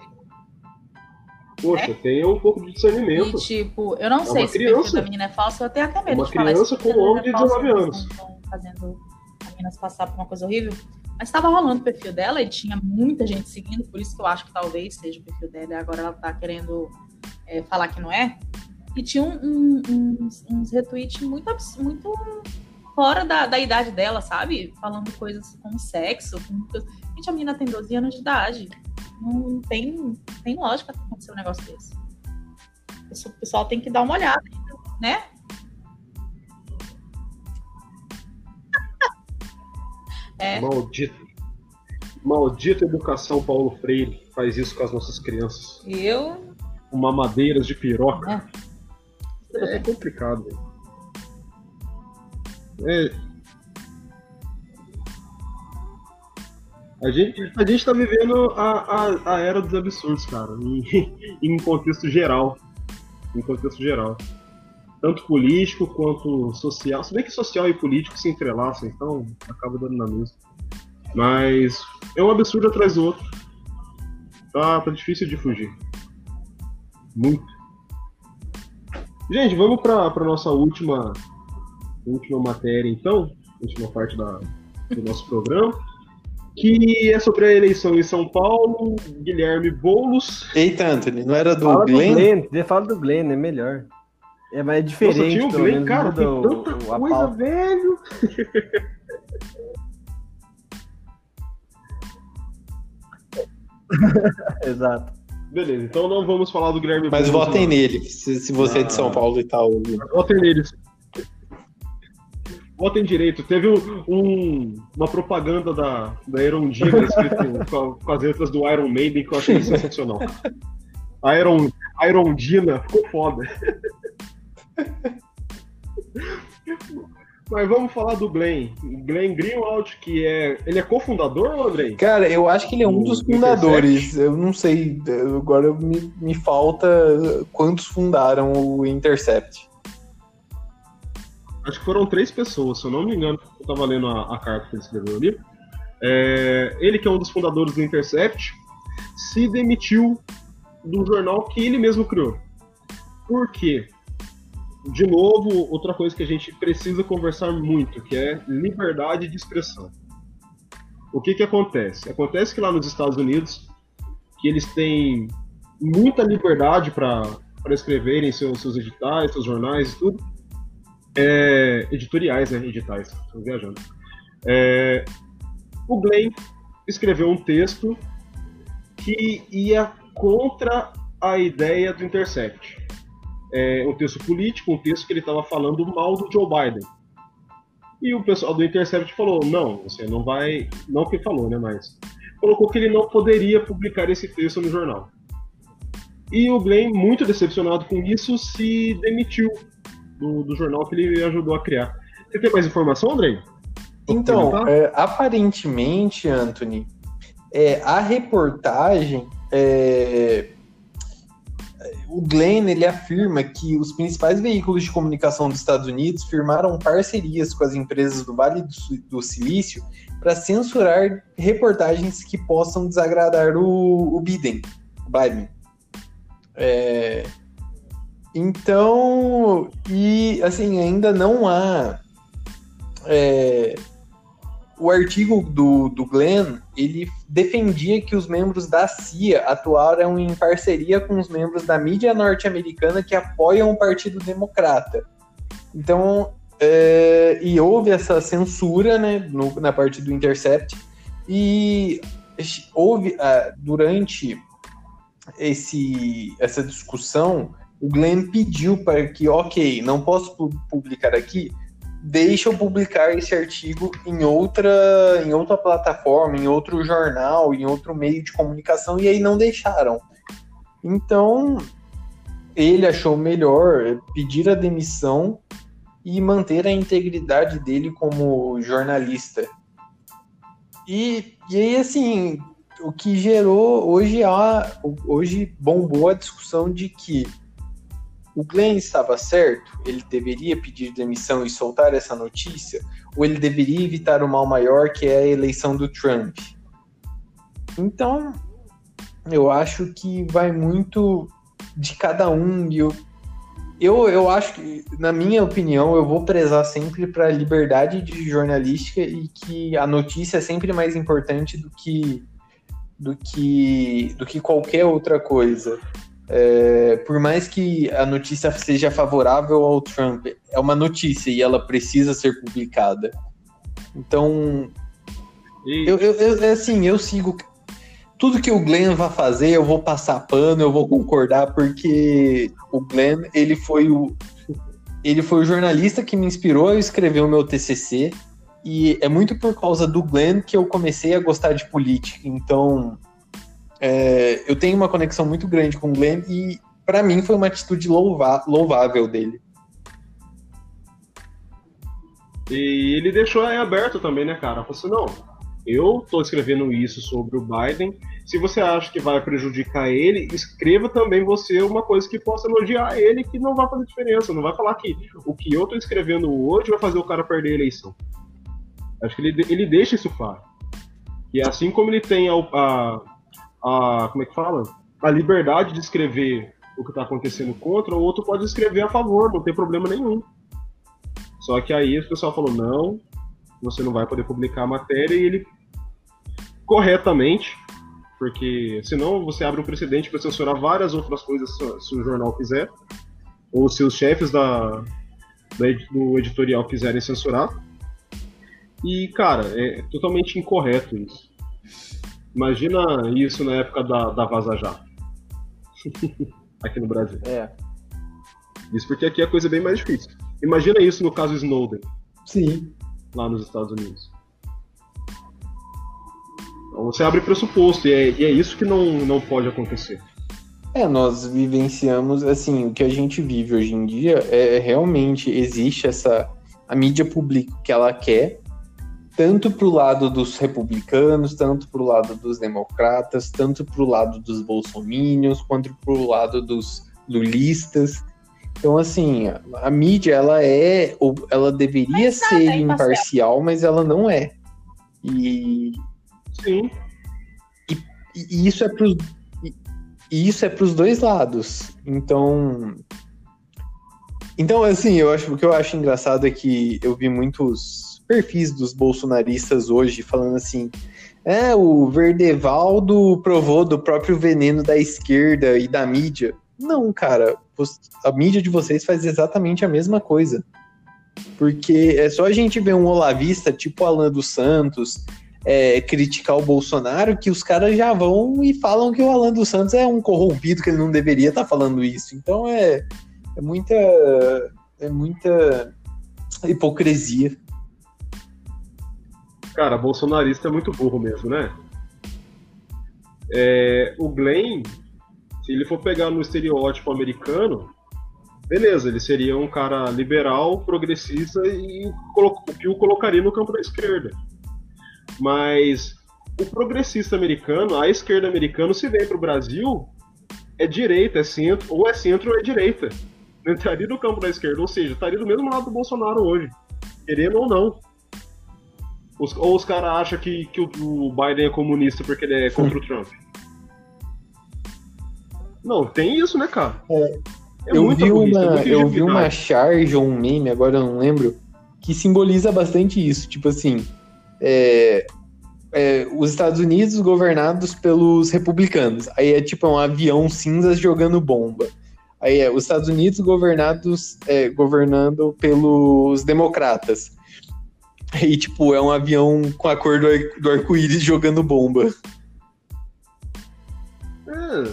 Poxa, tenha um pouco de e, discernimento. tipo, eu não É sei uma se o perfil criança. da menina é falso, eu tenho até medo Uma de falar criança isso. com um homem de 19 anos. Fazendo as meninas passar por uma coisa horrível. Mas estava rolando o perfil dela e tinha muita gente seguindo, por isso que eu acho que talvez seja o perfil dela. E agora ela tá querendo é, falar que não é. E tinha um- um- uns, uns retweets muito, muito fora da, da idade dela, sabe? Falando coisas como sexo. Com... Gente, a menina tem 12 anos de idade. Não tem, não tem lógica acontecer um negócio desse. O pessoal tem que dar uma olhada, né? É. Maldito. Maldita educação Paulo Freire faz isso com as nossas crianças. Eu. Com mamadeiras de piroca. né? É, complicado. É. A gente, a gente tá vivendo a, a, a era dos absurdos, cara. Em, em contexto geral. Em contexto geral. Tanto político quanto social. Se bem que social e político se entrelaçam, então acaba dando na mesma. Mas é um absurdo atrás do outro. Tá, tá difícil de fugir. Muito. Gente, vamos para nossa última, última matéria, então, última parte da, do nosso programa. que é sobre a eleição em São Paulo, Guilherme Boulos. Eita, Anthony, não era do Fala Glenn? do Glenn, você fala do Glenn, é melhor. É, mas é diferente, Nossa, tinha o pelo Glenn, menos, cara, tem o- tanta o- coisa, velho. Exato. Beleza, então não vamos falar do Guilherme Mas Boulos. votem não. nele, se, se você é de São Ah. Paulo e tal. Votem neles. Votem direito. Teve um- um- uma propaganda da, da Erondina escrito com, a- com as letras do Iron Maiden que eu achei sensacional. A Iron, Irondina ficou foda. Mas vamos falar do Glenn. Glenn Greenwald, que é. Ele é cofundador, Andrei? Cara, eu acho que ele é um dos Intercept? fundadores. Eu não sei, agora me, me falta quantos fundaram o Intercept. Acho que foram três pessoas, se eu não me engano. Eu tava lendo a, a carta que ele escreveu ali. É, ele, que é um dos fundadores do Intercept, se demitiu do jornal que ele mesmo criou. Por quê? De novo, outra coisa que a gente precisa conversar muito, que é liberdade de expressão. O que que acontece? Acontece que lá nos Estados Unidos, que eles têm muita liberdade para escreverem seus, seus editais, seus jornais e tudo, é, editoriais, né? Editais, estou viajando. É, o Glenn escreveu um texto que ia contra a ideia do Intercept. É um texto político, um texto que ele estava falando mal do Joe Biden. E o pessoal do Intercept falou: não, você não vai. Não que falou, né? Mas colocou que ele não poderia publicar esse texto no jornal. E o Glenn, muito decepcionado com isso, se demitiu do, do jornal que ele ajudou a criar. Você tem mais informação, Andrei? Então, é, aparentemente, Anthony, é, a reportagem. é, o Glenn ele afirma que os principais veículos de comunicação dos Estados Unidos firmaram parcerias com as empresas do Vale do Silício para censurar reportagens que possam desagradar o, o Biden. o Biden. É, então, e assim, ainda não há. é, o artigo do, do Glenn, ele defendia que os membros da CIA atuaram em parceria com os membros da mídia norte-americana que apoiam o Partido Democrata. Então, é, e houve essa censura né, no- na parte do Intercept, e houve, ah, durante esse, essa discussão, o Glenn pediu para que, ok, não posso pu- publicar aqui, deixa eu publicar esse artigo em outra, em outra plataforma, em outro jornal, em outro meio de comunicação, e aí não deixaram. Então, ele achou melhor pedir a demissão e manter a integridade dele como jornalista. E, e aí, assim, o que gerou hoje há, hoje bombou a discussão de que o Glenn estava certo, ele deveria pedir demissão e soltar essa notícia, ou ele deveria evitar o mal maior que é a eleição do Trump. Então, eu acho que vai muito de cada um eu eu, eu acho que, na minha opinião, eu vou prezar sempre para a liberdade de jornalística e que a notícia é sempre mais importante do que do que do que qualquer outra coisa. É, por mais que a notícia seja favorável ao Trump, é uma notícia e ela precisa ser publicada. Então, eu, eu, eu- assim, eu sigo. Tudo que o Glenn vai fazer, eu vou passar pano, eu vou concordar, porque o Glenn, ele foi o. Ele foi o jornalista que me inspirou a escrever o meu TCC. E é muito por causa do Glenn que eu comecei a gostar de política. Então, é, eu tenho uma conexão muito grande com o Glenn e, para mim, foi uma atitude louvável dele. E ele deixou aberto também, né, cara? Falou assim, não, eu tô escrevendo isso sobre o Biden. Se você acha que vai prejudicar ele, escreva também você uma coisa que possa elogiar ele, que não vai fazer diferença. Não vai falar que o que eu tô escrevendo hoje vai fazer o cara perder a eleição. Acho que ele, ele deixa isso claro. E assim como ele tem a, a, a- como é que fala? A liberdade de escrever o que está acontecendo contra, o outro pode escrever a favor, não tem problema nenhum. Só que aí o pessoal falou, não, você não vai poder publicar a matéria, e ele corretamente, porque senão você abre um precedente para censurar várias outras coisas se o jornal quiser, ou se os chefes da, da, do editorial quiserem censurar. E, cara, é totalmente incorreto isso. Imagina isso na época da, da Vaza Jato. aqui no Brasil. É. Isso porque aqui é coisa bem mais difícil. Imagina isso no caso Snowden. Sim. Lá nos Estados Unidos. Então você abre pressuposto, e é, e é isso que não, não pode acontecer. É, nós vivenciamos, assim, o que a gente vive hoje em dia é realmente existe essa. A mídia pública que ela quer, tanto para o lado dos republicanos, tanto para o lado dos democratas, tanto para o lado dos bolsomínios, quanto para o lado dos lulistas. Então, assim, a, a mídia, ela é, ou ela deveria ser é imparcial, mas ela não é. E, Sim. E, e isso é para e isso é para os dois lados. Então, então assim, eu acho o que eu acho engraçado é que eu vi muitos perfis dos bolsonaristas hoje falando assim: "É, o Verdevaldo provou do próprio veneno da esquerda e da mídia". Não, cara, a mídia de vocês faz exatamente a mesma coisa. Porque é só a gente ver um olavista tipo Alan dos Santos, é, criticar o Bolsonaro, que os caras já vão e falam que o Alan dos Santos é um corrompido, que ele não deveria estar tá falando isso. Então é, é muita. É muita hipocrisia. Cara, bolsonarista é muito burro mesmo, né? É, o Glenn, se ele for pegar no estereótipo americano, beleza, ele seria um cara liberal, progressista e o que o colocaria no campo da esquerda. Mas o progressista americano, a esquerda americana, se vem para o Brasil, é direita, é centro, ou é centro ou é direita. Entraria no campo da esquerda, ou seja, estaria do mesmo lado do Bolsonaro hoje, querendo ou não. Os, ou os caras acham que, que o, o, Biden é comunista porque ele é contra o Trump. Não, tem isso, né, cara? É. É eu vi, uma, é eu vi uma charge ou um meme, agora eu não lembro, que simboliza bastante isso. Tipo assim, é, é, os Estados Unidos governados pelos republicanos. Aí é tipo um avião cinza jogando bomba. Aí é os Estados Unidos governados é, governando pelos democratas. Aí, tipo, é um avião com a cor do, do arco-íris jogando bomba. É,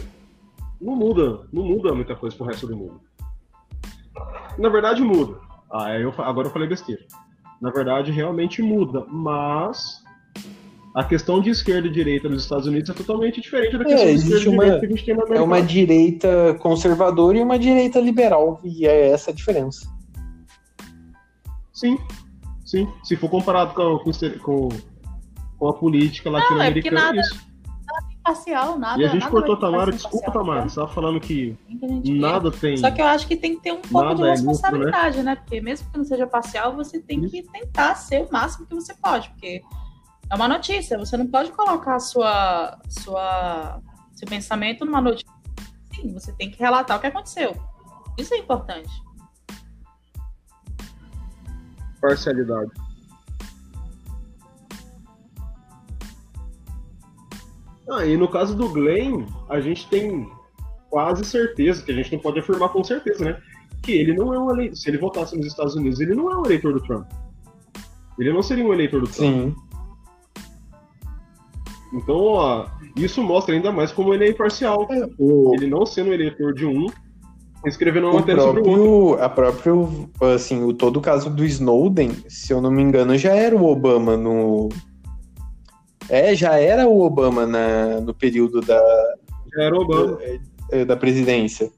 não muda, não muda muita coisa pro resto do mundo. Na verdade, muda. Ah, eu, agora eu falei besteira na verdade, realmente muda. Mas a questão de esquerda e direita nos Estados Unidos é totalmente diferente da questão é, de esquerda uma, e direita que a gente tem na América. É uma direita conservadora e uma direita liberal, e é essa a diferença. Sim, sim. Se for comparado com, com, com a política é latino-americana, é isso imparcial, nada. E a gente cortou Tamara, desculpa, Tamara, você tava falando que, que nada tem. Só que eu acho que tem que ter um pouco de responsabilidade, é né? né? Porque mesmo que não seja parcial, você tem que tentar ser o máximo que você pode, porque é uma notícia, você não pode colocar sua, sua, seu pensamento numa notícia. Sim, você tem que relatar o que aconteceu. Isso é importante. Parcialidade. Ah, e no caso do Glenn, a gente tem quase certeza, que a gente não pode afirmar com certeza, né? Que ele não é um eleitor. Se ele votasse nos Estados Unidos, ele não é um eleitor do Trump. Ele não seria um eleitor do Trump. Sim. Então, ó, isso mostra ainda mais como ele é imparcial. É, o... Ele não sendo um eleitor de um, escrevendo uma matéria próprio, sobre o outro. A próprio, assim, o todo o caso do Snowden, se eu não me engano, já era o Obama no, é, já era o Obama na, no período da. Já era o Obama. Da, é, da presidência.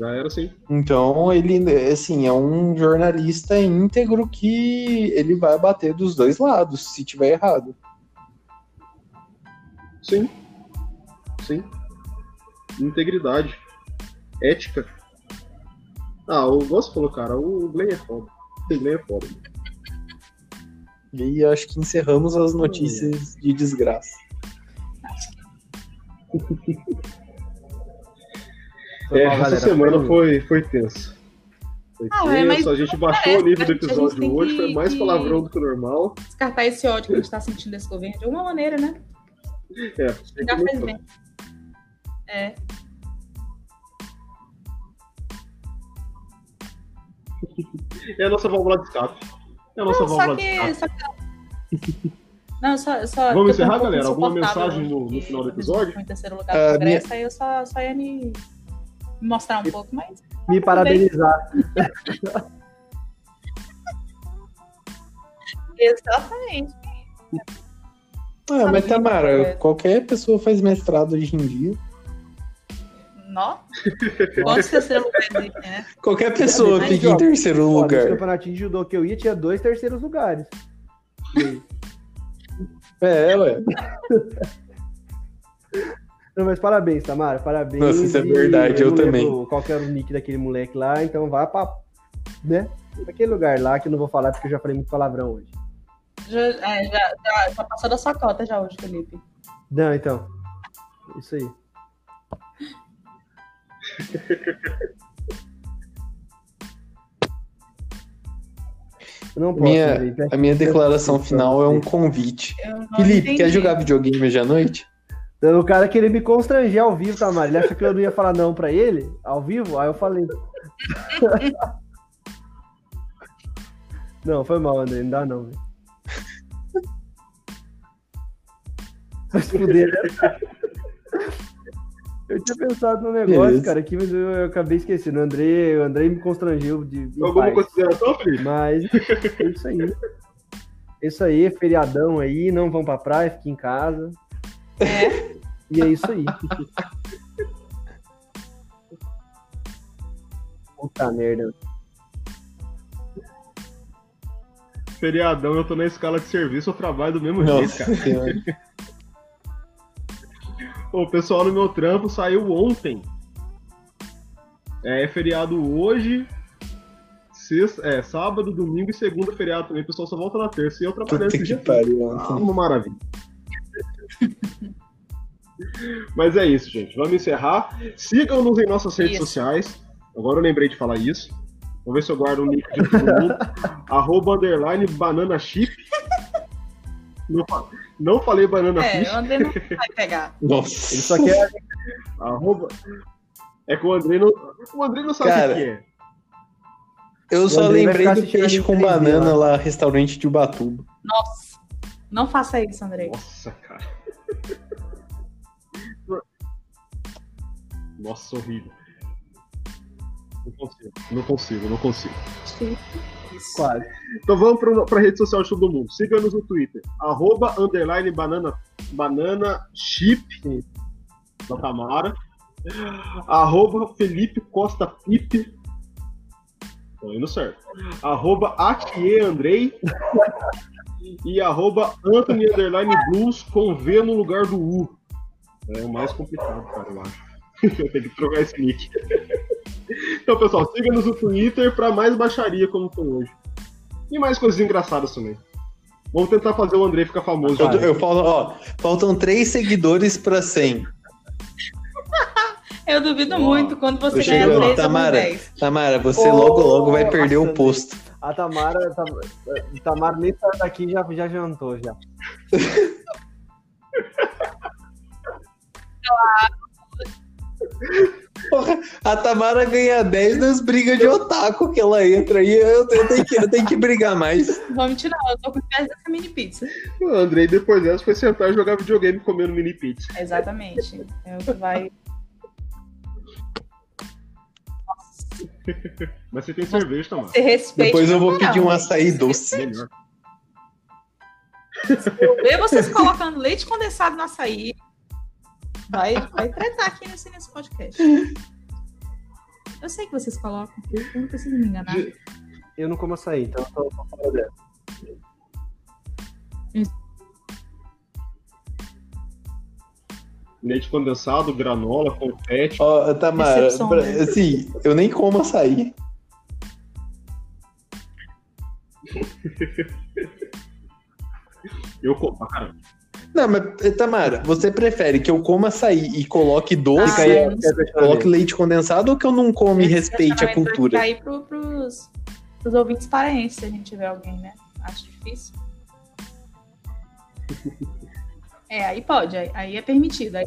Já era sim. Então ele, assim, é um jornalista íntegro que ele vai bater dos dois lados, se tiver errado. Sim. Sim. Integridade. Ética. Ah, o Gosto falou, cara, o Glenn é foda. O Glenn é foda. E aí acho que encerramos as notícias de desgraça. é, essa semana foi, foi tensa. Foi ah, é, mas a gente baixou o nível do episódio hoje, que, foi mais palavrão do que o normal. Descartar esse ódio que a gente tá sentindo desse governo de alguma maneira, né? É, Já faz bem. É. É a nossa válvula de escape. É a nossa Não, válvula que, de escape. Que... Não, só, só Vamos encerrar, um galera? Alguma mensagem no, no, final do episódio? Em terceiro lugar do uh, Congresso, minha... aí eu só, só ia me mostrar um pouco, mas. Me parabenizar. Exatamente. Ah, mas Tamara, qualquer pessoa faz mestrado hoje em dia. Nó? Quantos terceiro lugar né? Qualquer pessoa fica em terceiro lugar. No campeonatinho de judô que eu ia, tinha dois terceiros lugares. é, ué. Não, mas parabéns, Tamara, parabéns. Nossa, isso é verdade, eu, eu também. Qual que era o nick daquele moleque lá, então vá pra, né, naquele lugar lá que eu não vou falar porque eu já falei muito palavrão hoje. Já, é, já, já, já passou da sua cota já hoje, Felipe. Não, então. Isso aí. Não posso, minha, a minha declaração final é um convite. Felipe, entendi. quer jogar videogame hoje à noite? Então, o cara queria me constranger ao vivo, Tamara. Ele acha que eu não ia falar não pra ele, ao vivo? Aí eu falei. não, foi mal, André. Não dá não, velho. Mas fuder, né? Eu tinha pensado no negócio, cara, aqui, mas eu, eu, acabei esquecendo. O André, o André me constrangeu de. Alguma consideração, Felipe? Mas é isso aí. É isso aí, feriadão aí, não vão pra praia, fiquem em casa. É. E é isso aí. Puta merda. Feriadão, eu tô na escala de serviço, eu trabalho do mesmo Nossa jeito, cara. O pessoal no meu trampo saiu ontem. É, é feriado hoje, sexta, é, sábado, domingo e segunda feriado também. O pessoal só volta na terça. E eu trabalhando esse dia. Pariu, ah, uma maravilha. Mas é isso, gente. Vamos encerrar. Sigam-nos em nossas redes isso. sociais. Agora eu lembrei de falar isso. Vamos ver se eu guardo o nick de todo mundo. Arroba underline banana chip. Não, não falei banana é, fish. o André não vai pegar. Nossa. Ele só quer. Arroba. É que o André não. O André não sabe Cara, o que é. Eu só lembrei do peixe com banana lá, restaurante de Ubatuba. Nossa. Não faça isso, André. Nossa, cara. Nossa, horrível. Não consigo, não consigo, não consigo. Quase. Então vamos para a rede social de todo mundo. Siga-nos no Twitter. Arroba, underline, banana, banana chip da Tamara. Arroba Felipe Costa Pipe. Tô indo certo. Arroba Akie Andrei. e arroba Anthony Underline Blues com V no lugar do U. É o mais complicado, cara, eu acho. eu tenho que trocar esse nick. Então, pessoal, siga-nos no Twitter para mais baixaria como foi hoje. E mais coisas engraçadas também. Vamos tentar fazer o André ficar famoso. Eu, eu falo, ó, faltam três seguidores para 100. Eu duvido oh. muito quando você ganhar chego, 3 Tamara, 10. Tamara, você oh, logo logo vai perder o posto. A Tamara, a Tamara nem saiu daqui já já jantou já. Porra, a Tamara ganha 10 nas brigas de otaku que ela entra e eu, eu, tenho, que, eu tenho que brigar mais. Vamos tirar, eu tô com pés dessa mini pizza. O Andrei, depois dessa, foi sentar e jogar videogame comendo mini pizza. Exatamente. É o que vai. Mas você tem cerveja, Tamara. Você respeita. Depois eu vou pedir um açaí doce. Melhor. Eu vocês colocando leite condensado no açaí. Vai, vai tretar aqui nesse, nesse podcast. Eu sei que vocês colocam, eu não preciso me enganar. Eu não como açaí, então eu tô, tô fora dela. Leite condensado, granola, confete. Ó, oh, Tamara, né? assim, eu nem como açaí. eu como pra caramba. Não, mas, Tamara, você prefere que eu coma açaí e coloque doce, ah, é, coloque leite condensado ou que eu não come e respeite a cultura? Aí pro, pros pros, ouvintes paraenses, se a gente tiver alguém, né? Acho difícil. É, aí pode, aí, aí é permitido. Aí,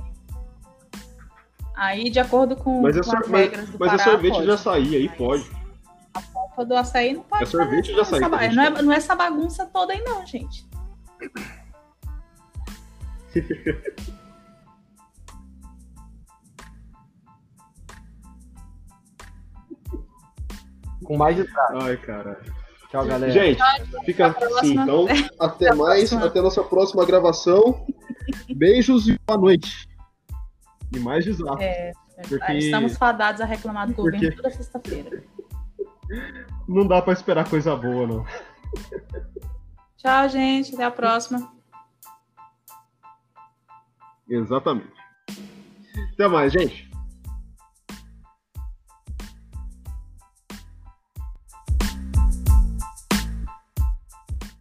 aí, de acordo com, Mas é, com as mas, regras do mas é Pará, sorvete pode. de açaí, aí pode. A polpa do açaí não pode É sorvete de açaí ba- gente não, é, não é essa bagunça toda aí não, gente. Com mais detalhes. Ai, caralho. Tchau, galera. Gente, fica assim, então. Até mais, até a nossa próxima gravação. Beijos e boa noite. E mais desastre. É, Porque- Estamos fadados a reclamar do Porque- governo toda sexta-feira. Não dá pra esperar coisa boa, não. Tchau, gente. Até a próxima. Exatamente. Até mais, gente.